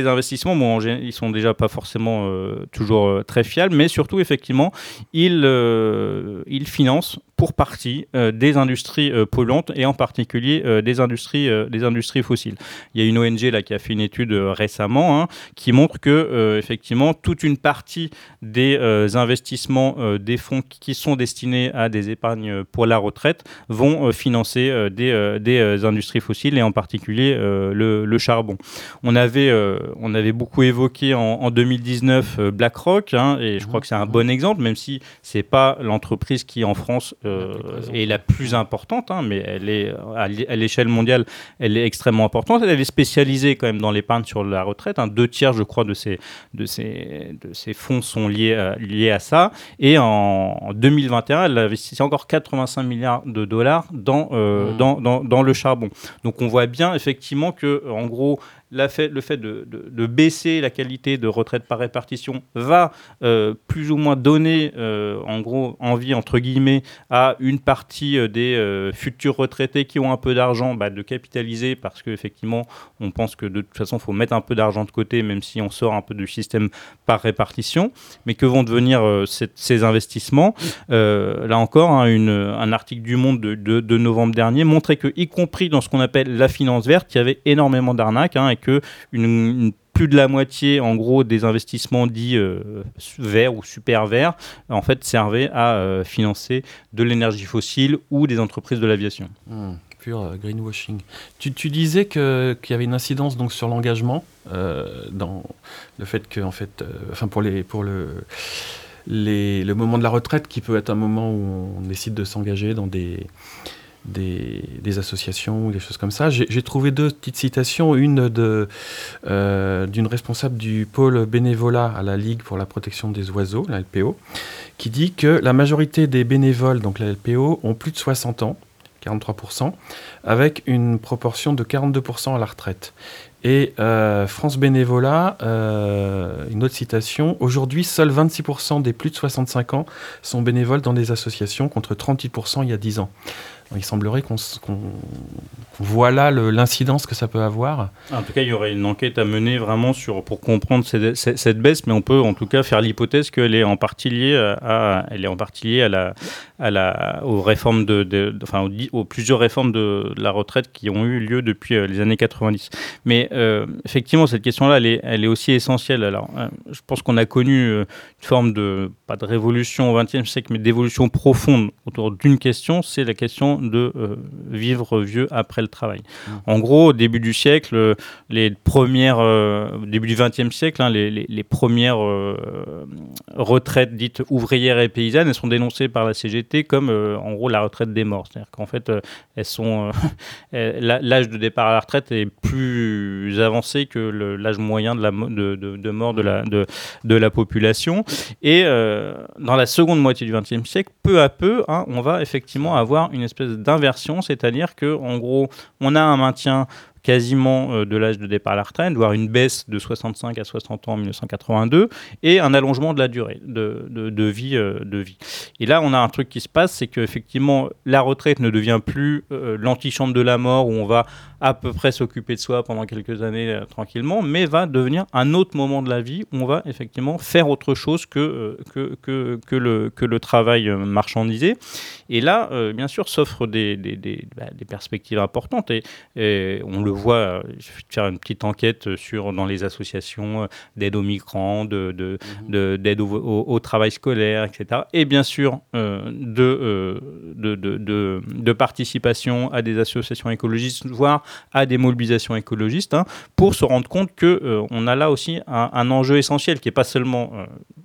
investissements, bon, ils sont déjà pas forcément euh, toujours euh, très fiables, mais surtout effectivement, ils, euh, ils financent pour partie euh, des industries euh, polluantes et en particulier euh, des, industries, des industries fossiles. Il y a une ONG là, qui a fait une étude récemment hein, qui montre que effectivement toute une partie des investissements des fonds qui sont destinés à des épargnes pour la retraite vont financer des, des industries fossiles et en particulier le, le, charbon. On avait, on avait beaucoup évoqué en, en 2019 BlackRock hein, et je crois que c'est un bon exemple, même si c'est pas l'entreprise qui en France euh, est la plus importante, hein, mais elle est à l'échelle mondiale, elle est extrêmement importante. Elle est spécialisée quand même dans l'épargne sur la retraite. Hein. Deux tiers, je crois, de ces, de ces, de ces fonds sont liés à, liés à ça. Et en 2021, elle a investi encore 85 milliards de dollars dans, euh, mmh. dans, dans, dans, le charbon. Donc on voit bien effectivement que, en gros, le fait de, baisser la qualité de retraite par répartition va euh, plus ou moins donner, euh, en gros, envie, entre guillemets, à une partie euh, des futurs retraités qui ont un peu d'argent bah, de capitaliser parce qu'effectivement, on pense que de toute façon, il faut mettre un peu d'argent de côté, même si on sort un peu du système par répartition. Mais que vont devenir ces investissements? Là encore, hein, un article du Monde de, de, novembre dernier montrait que, y compris dans ce qu'on appelle la finance verte, il y avait énormément d'arnaques. Hein, que une, plus de la moitié, en gros, des investissements dits euh, verts ou super verts, en fait, servaient à euh, financer de l'énergie fossile ou des entreprises de l'aviation. Hmm, pur euh, greenwashing. Tu, disais qu'il y avait une incidence donc sur l'engagement, dans le fait que, en fait, enfin pour les pour le le moment de la retraite qui peut être un moment où on décide de s'engager dans des des, associations ou des choses comme ça. J'ai trouvé deux petites citations, une euh, d'une responsable du pôle bénévolat à la Ligue pour la protection des oiseaux, la LPO, qui dit que la majorité des bénévoles, donc la LPO, ont plus de 60 ans, 43%, avec une proportion de 42% à la retraite. Et euh, France Bénévolat, euh, une autre citation, aujourd'hui, seuls 26% des plus de 65 ans sont bénévoles dans des associations contre 38% il y a 10 ans il semblerait qu'on voit là l'incidence que ça peut avoir. En tout cas, il y aurait une enquête à mener vraiment sur, pour comprendre cette, baisse, mais on peut en tout cas faire l'hypothèse qu'elle est en partie liée à, elle est en partie liée à la, à la, aux réformes de, enfin, aux, plusieurs réformes de la retraite qui ont eu lieu depuis euh, les années 90. Mais euh, effectivement, cette question-là, elle est, elle est aussi essentielle. Alors, euh, je pense qu'on a connu une forme de, pas de révolution au XXe siècle, mais d'évolution profonde autour d'une question, c'est la question de euh, vivre vieux après le travail. Mmh. En gros, au début du siècle, les premières, euh, début du XXe siècle, hein, les, les, premières euh, retraites dites ouvrières et paysannes, elles sont dénoncées par la CGT comme en gros la retraite des morts. C'est-à-dire qu'en fait, elles sont l'âge de départ à la retraite est plus avancé que l'âge moyen de, la, de, de, de, mort de la, de, de la population. Et dans la seconde moitié du XXe siècle, peu à peu, hein, on va effectivement avoir une espèce d'inversion, c'est-à-dire que en gros, on a un maintien quasiment euh, de l'âge de départ à la retraite, voire une baisse de 65 à 60 ans en 1982, et un allongement de la durée de, vie, euh, de vie. Et là, on a un truc qui se passe, c'est qu'effectivement, la retraite ne devient plus euh, l'antichambre de la mort où on va à peu près s'occuper de soi pendant quelques années tranquillement, mais va devenir un autre moment de la vie où on va effectivement faire autre chose que, que, que, que, le, que le travail marchandisé. Et là, bien sûr, s'offrent des, des, des, bah, des, perspectives importantes, et, et on le voit, euh, suffit de faire une petite enquête sur, dans les associations euh, d'aide aux migrants, d'aide de, de, mhm. au, au, travail scolaire, etc. Et bien sûr, euh, de, de, de, participation à des associations écologistes, voire à des mobilisations écologistes, hein, pour se rendre compte qu'on on a là aussi un, enjeu essentiel qui n'est pas seulement,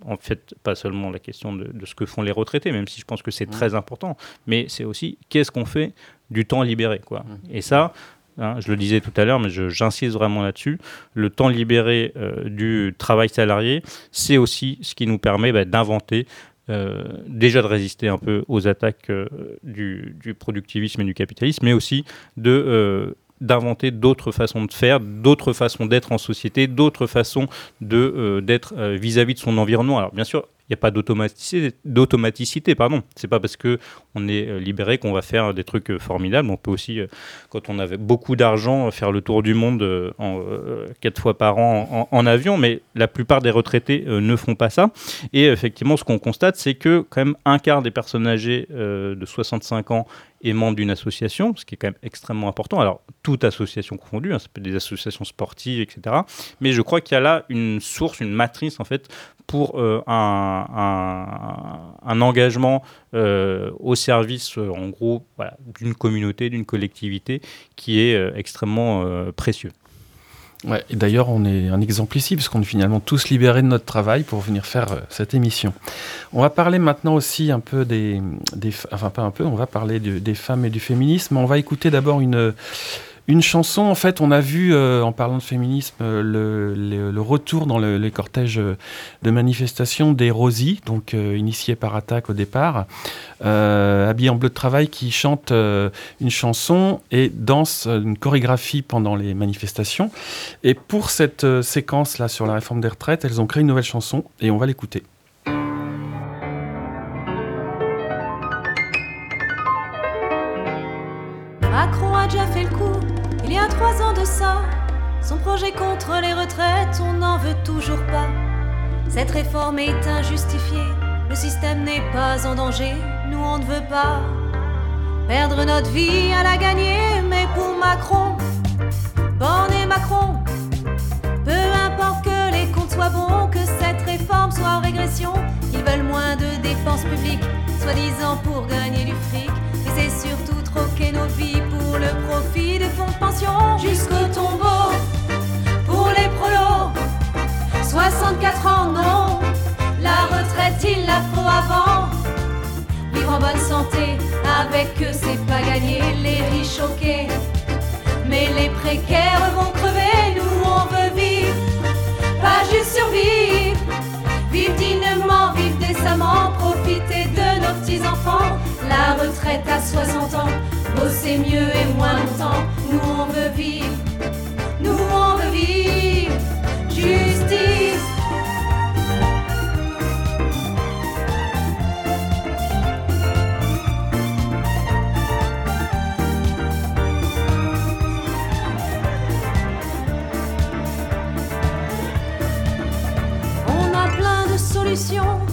en fait, pas seulement la question de, ce que font les retraités, même si je pense que c'est très important, mais c'est aussi qu'est-ce qu'on fait du temps libéré. Quoi. Mhm. Et ça, Hein, je le disais tout à l'heure, mais j'insiste vraiment là-dessus. Le temps libéré euh, du travail salarié, c'est aussi ce qui nous permet bah, d'inventer, euh, déjà de résister un peu aux attaques euh, du, productivisme et du capitalisme, mais aussi de d'inventer d'autres façons de faire, d'autres façons d'être en société, d'autres façons de d'être vis-à-vis de son environnement. Alors bien sûr, n'y a pas d'automaticité. pardon. C'est pas parce que on est euh, libéré qu'on va faire des trucs euh, formidables. On peut aussi, euh, quand on avait beaucoup d'argent, faire le tour du monde quatre fois par an en, avion. Mais la plupart des retraités ne font pas ça. Et effectivement, ce qu'on constate, c'est que quand même un quart des personnes âgées de 65 ans est membre d'une association, ce qui est quand même extrêmement important. Alors, toute association confondue, hein, ça peut être des associations sportives, etc. Mais je crois qu'il y a là une source, une matrice, en fait, pour euh, un, engagement euh, au service, euh, en gros, d'une communauté, d'une collectivité qui est extrêmement précieux. Ouais, d'ailleurs, on est un exemple ici, parce qu'on est finalement tous libérés de notre travail pour venir faire euh, cette émission. On va parler maintenant aussi un peu des, des enfin pas un peu, on va parler des femmes et du féminisme. On va écouter d'abord une une chanson, en fait, on a vu, euh, en parlant de féminisme, euh, le, retour dans les cortèges euh, de manifestation des Rosies, donc initiés par Attaque au départ, habillés en bleu de travail, qui chantent une chanson et dansent une chorégraphie pendant les manifestations. Et pour cette séquence-là sur la réforme des retraites, elles ont créé une nouvelle chanson et on va l'écouter. Son projet contre les retraites, on n'en veut toujours pas. Cette réforme est injustifiée, le système n'est pas en danger, nous on ne veut pas perdre notre vie à la gagner, mais pour Macron, Borne et Macron, peu importe que les comptes soient bons, que cette réforme soit en régression, ils veulent moins de dépenses publiques, soi-disant pour gagner du fric, et c'est surtout troquer nos vies pour le profit des fonds de pension jusqu'au tombeau. Les prolos, 64 ans, non, la retraite il la faut avant. Vivre en bonne santé, avec eux c'est pas gagné, les riches choqués. Mais les précaires vont crever, nous on veut vivre, pas juste survivre. Vivre dignement, vivre décemment, profiter de nos petits-enfants. La retraite à 60 ans, bosser mieux et moins longtemps. Nous on veut vivre, nous on veut vivre. Justice. On a plein de solutions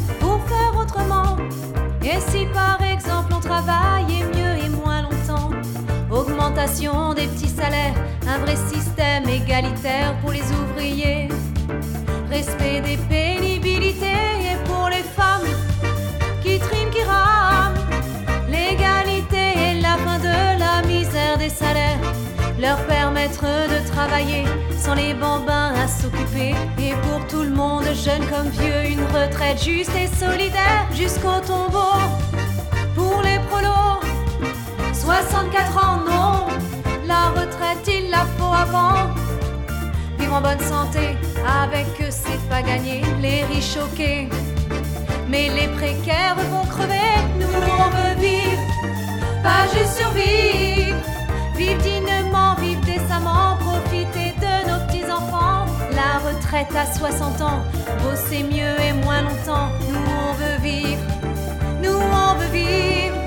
un vrai système égalitaire pour les ouvriers, respect des pénibilités et pour les femmes qui triment, qui rament, l'égalité et la fin de la misère des salaires leur permettre de travailler sans les bambins à s'occuper. Et pour tout le monde, jeune comme vieux, une retraite juste et solidaire jusqu'au tombeau. Pour les prolos, 64 ans, non, la retraite il la faut avant. Vivre en bonne santé, avec eux c'est pas gagné, les riches choqués. Mais les précaires vont crever, nous on veut vivre, pas juste survivre. Vivre dignement, vivre décemment, profiter de nos petits-enfants. La retraite à 60 ans, bosser mieux et moins longtemps. Nous on veut vivre, nous on veut vivre.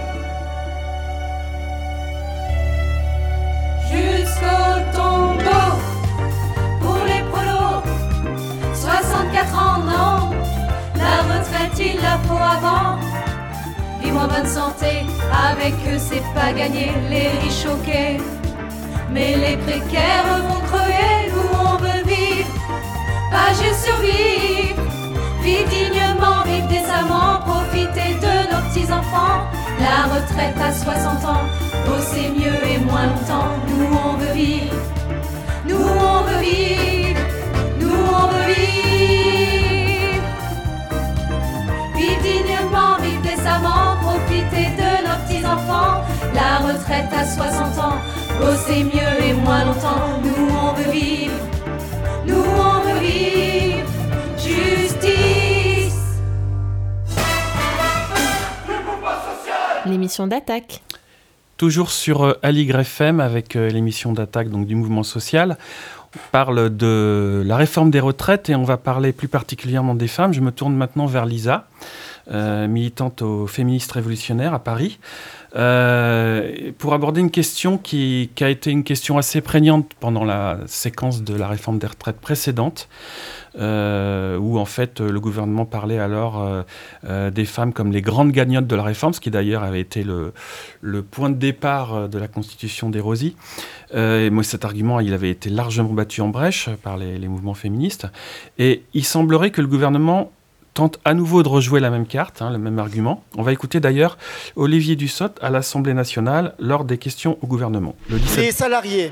Il la faut avant. Vivre en bonne santé, avec eux c'est pas gagné, les riches choqués. Mais les précaires vont crever, nous on veut vivre, pas juste survivre. Vivre dignement, vivre décemment, profiter de nos petits-enfants. La retraite à 60 ans, bosser mieux et moins longtemps. Nous on veut vivre, nous on veut vivre, nous on veut vivre. La retraite à 60 ans, bosser mieux et moins longtemps. Nous on veut vivre, nous on veut vivre. Justice. L'émission d'attaque. Toujours sur euh, Aligre FM avec euh, l'émission d'attaque donc du mouvement social. parle de la réforme des retraites et on va parler plus particulièrement des femmes. Je me tourne maintenant vers Lisa, euh, militante au Féministes Révolutionnaires à Paris. Euh, pour aborder une question qui, a été une question assez prégnante pendant la séquence de la réforme des retraites précédente, euh, où en fait le gouvernement parlait alors euh, des femmes comme les grandes gagnantes de la réforme, ce qui d'ailleurs avait été le, point de départ de la constitution des et moi, cet argument, il avait été largement battu en brèche par les mouvements féministes. Et il semblerait que le gouvernement tente à nouveau de rejouer la même carte, hein, le même argument. On va écouter d'ailleurs Olivier Dussopt à l'Assemblée nationale lors des questions au gouvernement. Le 17... Les salariés,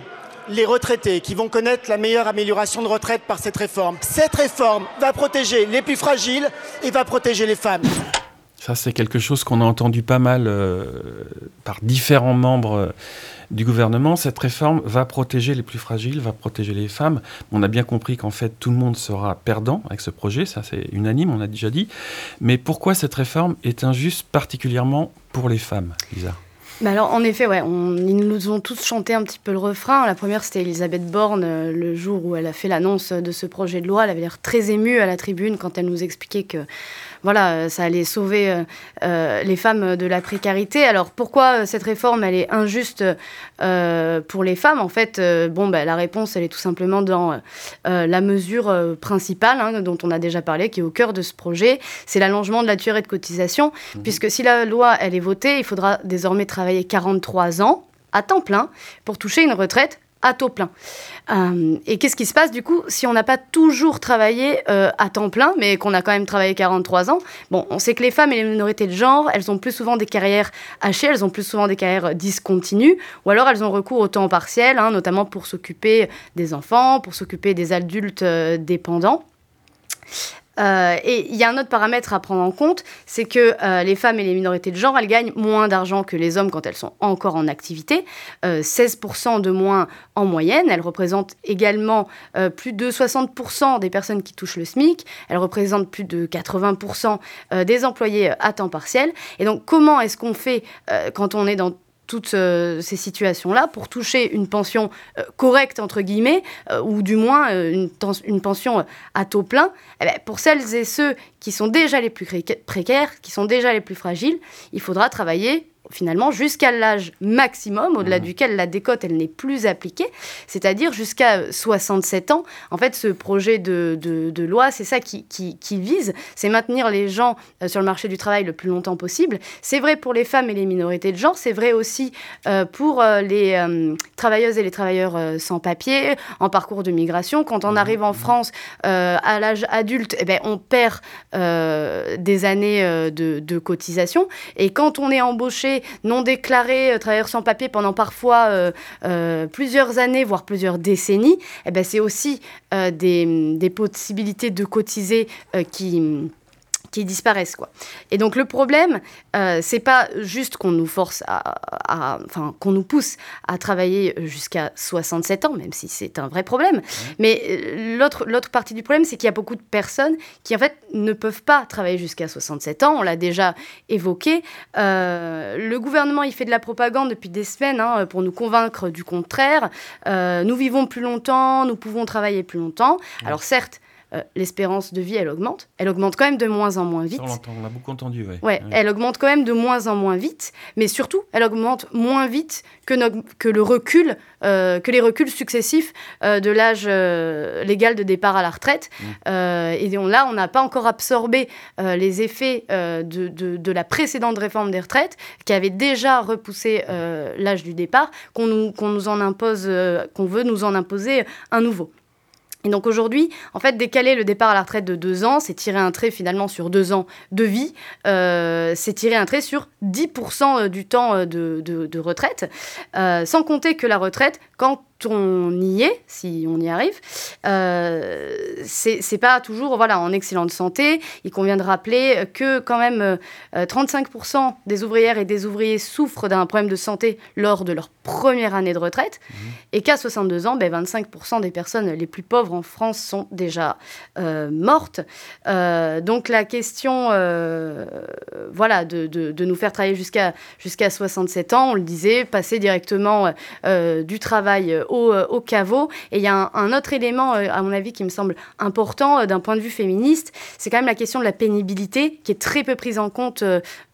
les retraités qui vont connaître la meilleure amélioration de retraite par cette réforme. Cette réforme va protéger les plus fragiles et va protéger les femmes. Ça, c'est quelque chose qu'on a entendu pas mal euh, par différents membres euh, du gouvernement. Cette réforme va protéger les plus fragiles, va protéger les femmes. On a bien compris qu'en fait, tout le monde sera perdant avec ce projet. Ça, c'est unanime, on a déjà dit. Mais pourquoi cette réforme est injuste, particulièrement pour les femmes, Lisa? Bah alors, en effet, ouais, on, ils nous ont tous chanté un petit peu le refrain. La première, c'était Elisabeth Borne, euh, le jour où elle a fait l'annonce de ce projet de loi. Elle avait l'air très émue à la tribune quand elle nous expliquait que voilà, euh, ça allait sauver euh, les femmes de la précarité. Alors pourquoi cette réforme elle est injuste pour les femmes En fait, bon, bah, la réponse elle est tout simplement dans la mesure principale hein, dont on a déjà parlé, qui est au cœur de ce projet, c'est l'allongement de la durée de cotisation, mmh. puisque si la loi elle est votée, il faudra désormais travailler 43 ans à temps plein pour toucher une retraite à taux plein. Euh, et qu'est-ce qui se passe du coup si on n'a pas toujours travaillé euh, à temps plein, mais qu'on a quand même travaillé 43 ans? Bon, on sait que les femmes et les minorités de genre, elles ont plus souvent des carrières hachées, elles ont plus souvent des carrières discontinues, ou alors elles ont recours au temps partiel, hein, notamment pour s'occuper des enfants, pour s'occuper des adultes euh, dépendants. Euh, et il y a un autre paramètre à prendre en compte, c'est que euh, les femmes et les minorités de genre, elles gagnent moins d'argent que les hommes quand elles sont encore en activité, 16% euh, de moins en moyenne. Elles représentent également plus de 60% des personnes qui touchent le SMIC. Elles représentent plus de 80% des employés à temps partiel. Et donc, comment est-ce qu'on fait quand on est dans toutes euh, ces situations-là pour toucher une pension euh, correcte, entre guillemets, euh, ou du moins une, pension à taux plein, eh bien, pour celles et ceux qui sont déjà les plus précaires, qui sont déjà les plus fragiles, il faudra travailler finalement jusqu'à l'âge maximum, au-delà mmh. duquel la décote elle n'est plus appliquée, c'est-à-dire jusqu'à 67 ans. En fait, ce projet de, de, loi, c'est ça qui, qui, qui vise, c'est maintenir les gens euh, sur le marché du travail le plus longtemps possible. C'est vrai pour les femmes et les minorités de genre, c'est vrai aussi euh, pour euh, les travailleuses et les travailleurs sans papier, en parcours de migration. Quand on mmh. arrive en France à l'âge adulte, eh ben, on perd des années de, de cotisation. Et quand on est embauché non déclarés, euh, travailleurs sans papier pendant parfois euh, euh, plusieurs années, voire plusieurs décennies, eh ben, c'est aussi des, des, possibilités de cotiser qui qui disparaissent quoi. Et donc le problème, euh, c'est pas juste qu'on nous force à, enfin qu'on nous pousse à travailler jusqu'à 67 ans, même si c'est un vrai problème. Mais euh, l'autre l'autre partie du problème, c'est qu'il y a beaucoup de personnes qui en fait ne peuvent pas travailler jusqu'à 67 ans. On l'a déjà évoqué. Euh, le gouvernement il fait de la propagande depuis des semaines hein, pour nous convaincre du contraire. Euh, nous vivons plus longtemps, nous pouvons travailler plus longtemps. Alors certes euh, l'espérance de vie, elle augmente. Elle augmente quand même de moins en moins vite. on, l'a beaucoup entendu, ouais. ouais. elle augmente quand même de moins en moins vite, mais surtout, elle augmente moins vite que, que le recul, euh, que les reculs successifs euh, de l'âge légal de départ à la retraite. Mmh. et là, on n'a pas encore absorbé les effets de, de, la précédente réforme des retraites, qui avait déjà repoussé l'âge du départ, qu'on nous, qu'on nous en impose, qu'on veut nous en imposer un nouveau. Et donc aujourd'hui, en fait, décaler le départ à la retraite de deux ans, c'est tirer un trait finalement sur deux ans de vie, euh, c'est tirer un trait sur 10% euh, du temps euh, de, de, retraite, sans compter que la retraite, quand on y est, si on y arrive, euh, c'est pas toujours voilà, en excellente santé. Il convient de rappeler que quand même 35% euh, des ouvrières et des ouvriers souffrent d'un problème de santé lors de leur première année de retraite mmh. et qu'à 62 ans, ben, 25% des personnes les plus pauvres en France sont déjà euh, mortes. Euh, donc la question voilà, de, de, de, nous faire travailler jusqu'à jusqu'à 67 ans, on le disait, passer directement du travail au, au, caveau. Et il y a un, un, autre élément, à mon avis, qui me semble important d'un point de vue féministe, c'est quand même la question de la pénibilité, qui est très peu prise en compte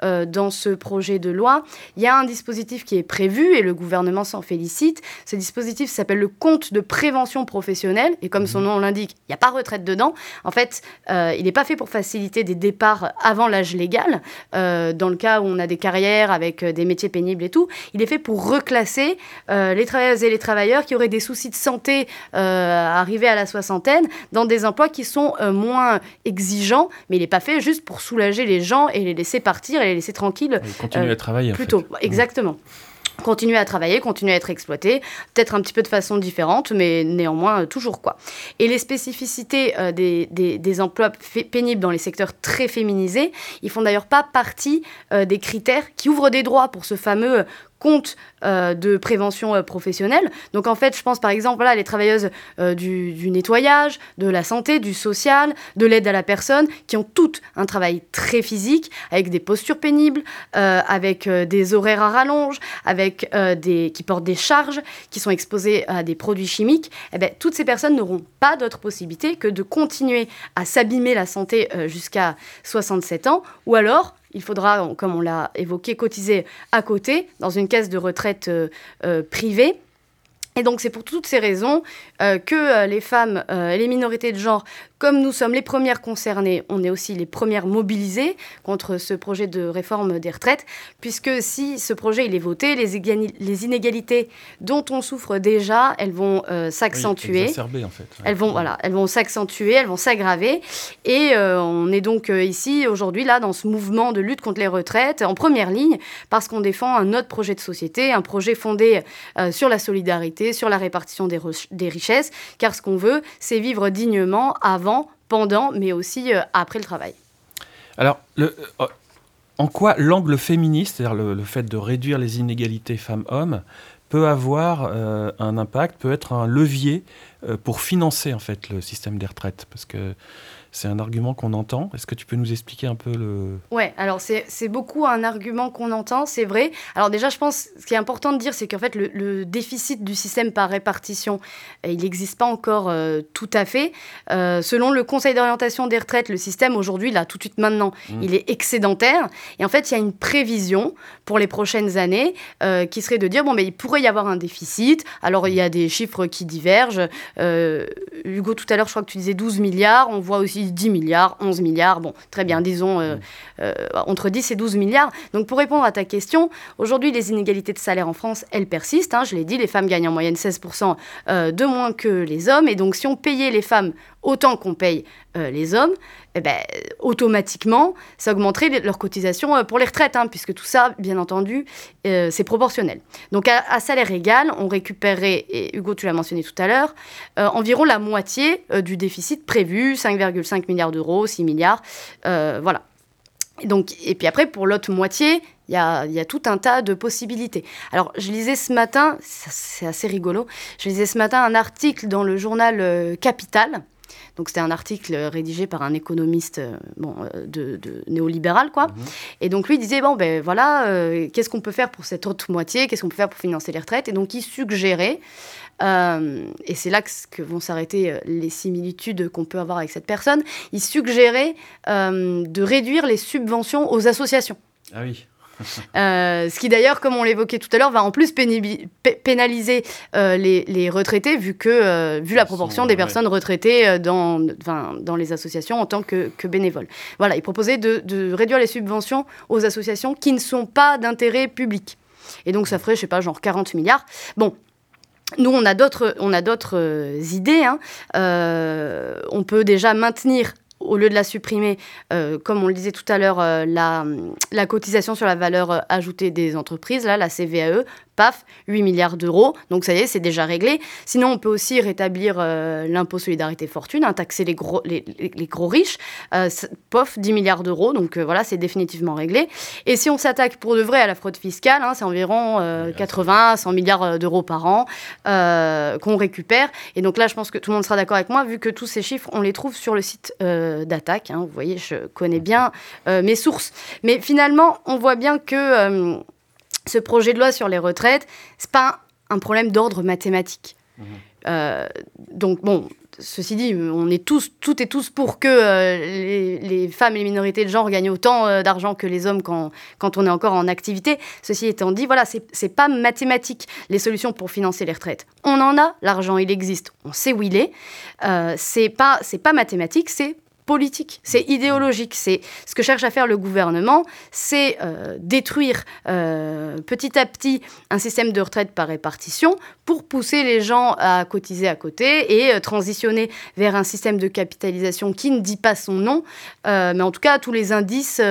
dans ce projet de loi. Il y a un dispositif qui est prévu, et le gouvernement s'en félicite. Ce dispositif s'appelle le compte de prévention professionnelle, et comme son nom l'indique, il n'y a pas retraite dedans. En fait, il n'est pas fait pour faciliter des départs avant l'âge légal, dans le cas où on a des carrières avec des métiers pénibles et tout. Il est fait pour reclasser les travailleuses et les travailleurs qui auraient des soucis de santé arrivés à la soixantaine dans des emplois qui sont moins exigeants, mais il n'est pas fait juste pour soulager les gens et les laisser partir et les laisser tranquilles. continuer à travailler. Plutôt, exactement continuer à travailler, continuer à être exploité, peut-être un petit peu de façon différente, mais néanmoins euh, toujours quoi. Et les spécificités euh, des, des, des, emplois pénibles dans les secteurs très féminisés, ils font d'ailleurs pas partie euh, des critères qui ouvrent des droits pour ce fameux compte euh, de prévention euh, professionnelle. Donc en fait, je pense par exemple voilà, les travailleuses euh, du, nettoyage, de la santé, du social, de l'aide à la personne, qui ont toutes un travail très physique, avec des postures pénibles, avec des horaires à rallonge, avec des, qui portent des charges, qui sont exposées à des produits chimiques. Eh bien, toutes ces personnes n'auront pas d'autre possibilité que de continuer à s'abîmer la santé jusqu'à 67 ans, ou alors il faudra, comme on l'a évoqué, cotiser à côté dans une caisse de retraite euh, euh, privée. Et donc c'est pour toutes ces raisons euh, que les femmes et les minorités de genre comme nous sommes les premières concernées, on est aussi les premières mobilisées contre ce projet de réforme des retraites, puisque si ce projet il est voté, les, les inégalités dont on souffre déjà, elles vont euh, s'accentuer. Oui, en fait. Elles vont voilà, elles vont s'accentuer, elles vont s'aggraver, et euh, on est donc euh, ici aujourd'hui là dans ce mouvement de lutte contre les retraites en première ligne parce qu'on défend un autre projet de société, un projet fondé sur la solidarité, sur la répartition des, richesses, car ce qu'on veut, c'est vivre dignement avant pendant, mais aussi euh, après le travail. Alors, euh, en quoi l'angle féministe, c'est-à-dire le, fait de réduire les inégalités femmes-hommes, peut avoir euh, un impact, peut être un levier pour financer en fait le système des retraites? Parce que c'est un argument qu'on entend. Est-ce que tu peux nous expliquer un peu le... Ouais, alors c'est beaucoup un argument qu'on entend, c'est vrai. Alors déjà, je pense, ce qui est important de dire, c'est qu'en fait, le, déficit du système par répartition, euh, il n'existe pas encore euh, tout à fait. Euh, selon le Conseil d'orientation des retraites, le système aujourd'hui, là, tout de suite maintenant, mmh. il est excédentaire. Et en fait, il y a une prévision pour les prochaines années qui serait de dire, bon, mais il pourrait y avoir un déficit. Alors, il y a des chiffres qui divergent. Hugo, tout à l'heure, je crois que tu disais 12 milliards. On voit aussi 10 milliards, 11 milliards, bon, très bien, disons euh, euh, entre 10 et 12 milliards. Donc pour répondre à ta question, aujourd'hui les inégalités de salaire en France, elles persistent, hein, je l'ai dit, les femmes gagnent en moyenne 16% euh, de moins que les hommes, et donc si on payait les femmes autant qu'on paye les hommes, eh ben, automatiquement, ça augmenterait leur cotisation pour les retraites, hein, puisque tout ça, bien entendu, c'est proportionnel. Donc à, salaire égal, on récupérerait, et Hugo, tu l'as mentionné tout à l'heure, environ la moitié du déficit prévu, 5,5 milliards d'euros, 6 milliards, voilà. Et, donc, et puis après, pour l'autre moitié, il y a, tout un tas de possibilités. Alors, je lisais ce matin, c'est assez rigolo, je lisais ce matin un article dans le journal euh, Capital. Donc, c'était un article rédigé par un économiste euh, bon, euh, de, de, néolibéral, quoi. Mhm. Et donc, lui disait, bon, ben voilà, qu'est-ce qu'on peut faire pour cette autre moitié? Qu'est-ce qu'on peut faire pour financer les retraites? Et donc, il suggérait euh, et c'est là que, vont s'arrêter euh, les similitudes qu'on peut avoir avec cette personne. Il suggérait euh, de réduire les subventions aux associations. Ah oui. Ce qui d'ailleurs, comme on l'évoquait tout à l'heure, va en plus pénaliser les, retraités, vu, que, vu la proportion des personnes retraitées dans, dans les associations en tant que, bénévoles. Voilà, il proposait de, de, réduire les subventions aux associations qui ne sont pas d'intérêt public. Et donc ça ferait, je sais pas, genre 40 milliards. Bon, nous, on a d'autres, on a d'autres euh, idées. Hein. Euh, on peut déjà maintenir au lieu de la supprimer, euh, comme on le disait tout à l'heure, la, la, cotisation sur la valeur ajoutée des entreprises, là, la CVAE, paf, 8 milliards d'euros. Donc ça y est, c'est déjà réglé. Sinon, on peut aussi rétablir euh, l'impôt solidarité fortune, hein, taxer les gros, les, gros riches. Euh, pof, 10 milliards d'euros. Donc euh, voilà, c'est définitivement réglé. Et si on s'attaque pour de vrai à la fraude fiscale, hein, c'est environ 80 100 milliards d'euros par an qu'on récupère. Et donc là, je pense que tout le monde sera d'accord avec moi, vu que tous ces chiffres, on les trouve sur le site d'attaque. Hein. Vous voyez, je connais bien mes sources. Mais finalement, on voit bien que ce projet de loi sur les retraites, c'est pas un problème d'ordre mathématique. Euh, donc bon, ceci dit, on est tous, toutes et tous pour que euh, les, les femmes et les minorités de genre gagnent autant euh, d'argent que les hommes quand, quand on est encore en activité. Ceci étant dit, voilà, c'est pas mathématique les solutions pour financer les retraites. On en a, l'argent il existe, on sait où il est. Euh, c'est pas c'est pas mathématique, c'est politique, c'est idéologique. C'est ce que cherche à faire le gouvernement, c'est euh, détruire euh, petit à petit un système de retraite par répartition pour pousser les gens à cotiser à côté et euh, transitionner vers un système de capitalisation qui ne dit pas son nom, mais en tout cas tous les indices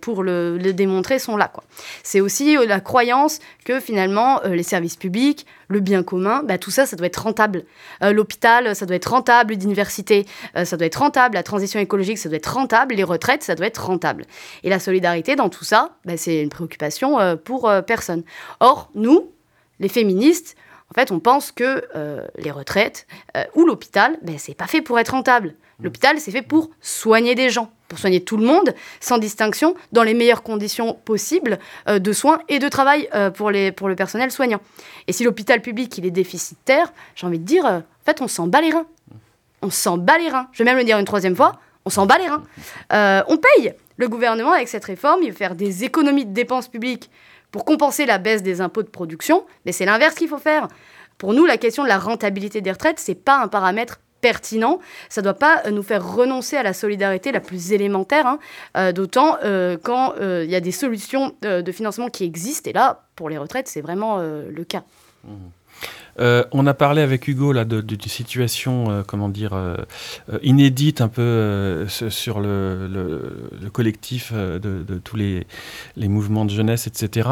pour le, le démontrer sont là. C'est aussi la croyance que finalement les services publics, le bien commun, bah, tout ça, ça doit être rentable. Euh, L'hôpital, ça doit être rentable, l'université, euh, ça doit être rentable, la transition écologique, ça doit être rentable, les retraites, ça doit être rentable. Et la solidarité dans tout ça, bah, c'est une préoccupation euh, pour personne. Or, nous, les féministes, en fait, on pense que les retraites ou l'hôpital, ben, c'est pas fait pour être rentable. L'hôpital, c'est fait pour soigner des gens, pour soigner tout le monde, sans distinction, dans les meilleures conditions possibles euh, de soins et de travail euh, pour, le personnel soignant. Et si l'hôpital public, il est déficitaire, j'ai envie de dire, euh, en fait, on s'en bat les reins. On s'en bat les reins. Je vais même le dire une troisième fois, on s'en bat les reins. On paye. Le gouvernement, avec cette réforme, il veut faire des économies de dépenses publiques pour compenser la baisse des impôts de production, mais c'est l'inverse qu'il faut faire. Pour nous, la question de la rentabilité des retraites, c'est pas un paramètre pertinent. Ça ne doit pas euh, nous faire renoncer à la solidarité la plus élémentaire, hein, euh, d'autant euh, quand il y a des solutions de financement qui existent. Et là, pour les retraites, c'est vraiment le cas. Euh, on a parlé avec Hugo là de, de, de situation, euh, comment dire, euh, inédite un peu sur le, le- le collectif de, tous les mouvements de jeunesse, etc.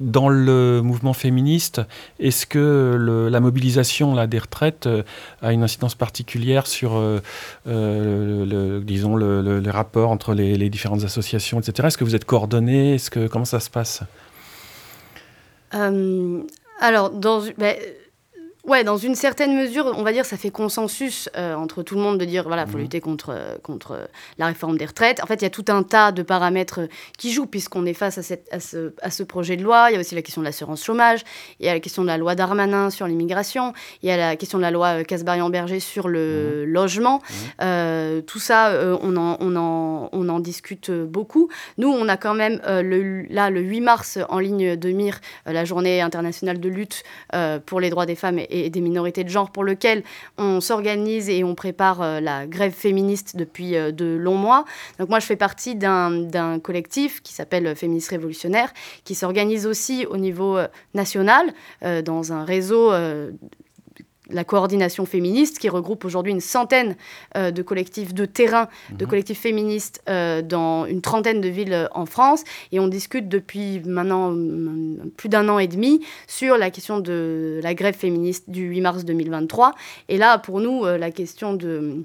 Dans le mouvement féministe, est-ce que la mobilisation là, des retraites euh, a une incidence particulière sur, euh, euh, le, disons, le, le- les rapports entre les, différentes associations, etc. Est-ce que vous êtes coordonnés? Est-ce que comment ça se passe? Alors, dans, ben, ouais, dans une certaine mesure, on va dire, ça fait consensus euh, entre tout le monde de dire, voilà, il faut Mhm. lutter contre, euh, contre euh, la réforme des retraites. En fait, il y a tout un tas de paramètres qui jouent, puisqu'on est face à, cette, à, ce, à ce projet de loi. Il y a aussi la question de l'assurance chômage, il y a la question de la loi Darmanin sur l'immigration, il y a la question de la loi Casbarian-Berger sur le logement. Euh, tout ça, euh, on, en, on, en, on en discute beaucoup. Nous, on a quand même, le, là, le 8 mars, en ligne de mire, la journée internationale de lutte pour les droits des femmes et, des minorités de genre, pour lequel on s'organise et on prépare euh, la grève féministe depuis euh, de longs mois. Donc moi, je fais partie d'un collectif qui s'appelle Féministes Révolutionnaires, qui s'organise aussi au niveau euh, national, euh, dans un réseau... la coordination féministe qui regroupe aujourd'hui une centaine euh, de collectifs de terrain, de collectifs féministes euh, dans une trentaine de villes euh, en France. Et on discute depuis maintenant plus d'un an et demi sur la question de la grève féministe du 8 mars 2023. Et là, pour nous, la question de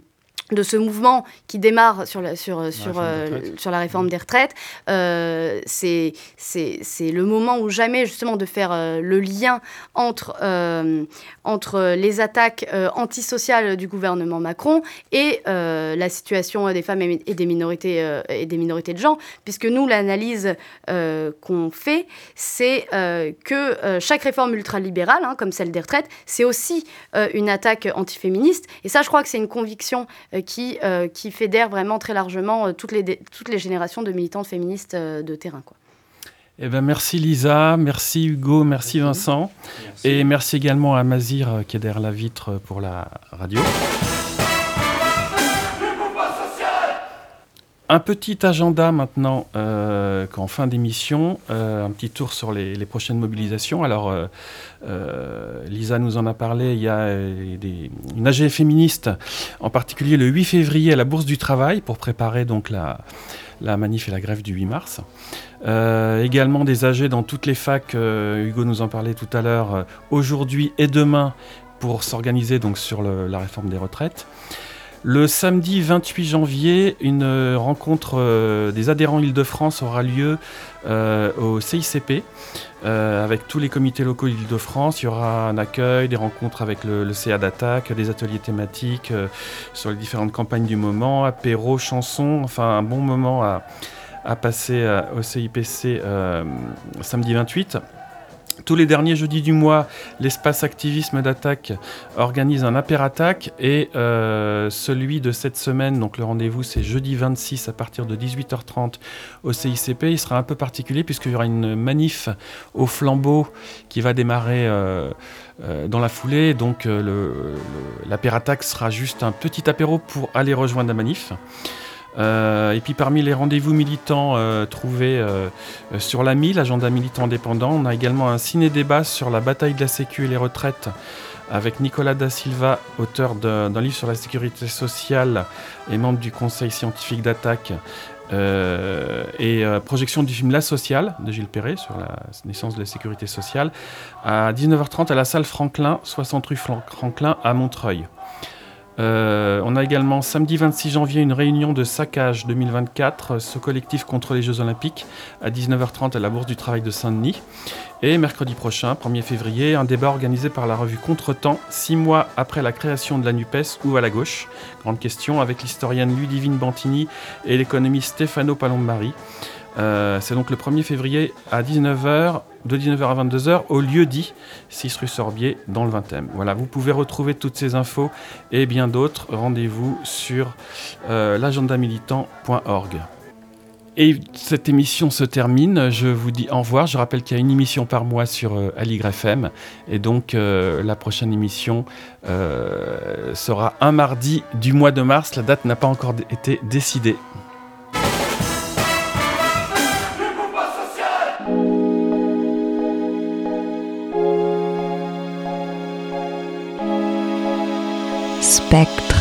de ce mouvement qui démarre sur la, sur, sur, réforme des euh, retraites. sur la réforme des retraites, euh, c'est le moment ou jamais justement de faire euh, le lien entre, euh, entre les attaques antisociales du gouvernement Macron et la situation des femmes et, et des minorités, et des minorités de genre, puisque nous, l'analyse qu'on fait, c'est que chaque réforme ultralibérale, hein, comme celle des retraites, c'est aussi une attaque antiféministe. Et ça, je crois que c'est une conviction qui, euh, qui fédère vraiment très largement euh, toutes, les, toutes les générations de militantes féministes euh, de terrain. Quoi. Eh ben, merci Lisa, merci Hugo, merci Vincent. Et merci également à Mazir euh, qui est derrière la vitre pour la radio. Un petit agenda maintenant euh, qu'en fin d'émission, euh, un petit tour sur les, prochaines mobilisations. Alors, euh, Lisa nous en a parlé, il y a des- une AG féministe, en particulier le 8 février à la Bourse du Travail, pour préparer donc la, manif et la grève du 8 mars. Également des AG dans toutes les facs, Hugo nous en parlait tout à l'heure, aujourd'hui et demain, pour s'organiser donc sur la réforme des retraites. Le samedi 28 janvier, une euh, rencontre euh, des adhérents Île-de-France aura lieu euh, au CICP avec tous les comités locaux d'Île-de-France. Il y aura un accueil, des rencontres avec le, CA d'attaque, des ateliers thématiques sur les différentes campagnes du moment, apéro, chansons, enfin un bon moment à, passer au CIPC samedi 28. Tous les derniers jeudis du mois, l'espace activisme d'attaque organise un apérattaque et euh, celui de cette semaine, donc le rendez-vous c'est jeudi 26 à partir de 18h30 au CICP. Il sera un peu particulier puisqu'il y aura une manif au flambeau qui va démarrer euh, euh, dans la foulée. Donc l'apérattaque sera juste un petit apéro pour aller rejoindre la manif. Euh, et puis parmi les rendez-vous militants euh, trouvés euh, sur l'AMI, l'agenda militant indépendant, on a également un ciné-débat sur la bataille de la Sécu et les retraites avec Nicolas Da Silva, auteur d'un livre sur la sécurité sociale et membre du conseil scientifique d'attaque. et projection du film La Sociale de Gilles Perret sur la naissance de la sécurité sociale à 19h30 à la salle Franklin, 60 rue Franklin à Montreuil. Euh, on a également samedi 26 janvier une réunion de saccage 2024, ce collectif contre les Jeux Olympiques, à 19h30 à la Bourse du Travail de Saint-Denis. Et mercredi prochain, 1er février, un débat organisé par la revue Contretemps, six mois après la création de la NUPES ou à la gauche. Grande question avec l'historienne Ludivine Bantini et l'économiste Stefano Palombari. Euh, c'est donc le 1er février à 19h, de 19h à 22h, au lieu dit 6 rue Sorbier, dans le 20e. Voilà, vous pouvez retrouver toutes ces infos et bien d'autres. Rendez-vous sur euh, l'agendamilitant.org. Et cette émission se termine. Je vous dis au revoir. Je rappelle qu'il y a une émission par mois sur euh, FM. Et donc, la prochaine émission sera un mardi du mois de mars. La date n'a pas encore été décidée. Spectre.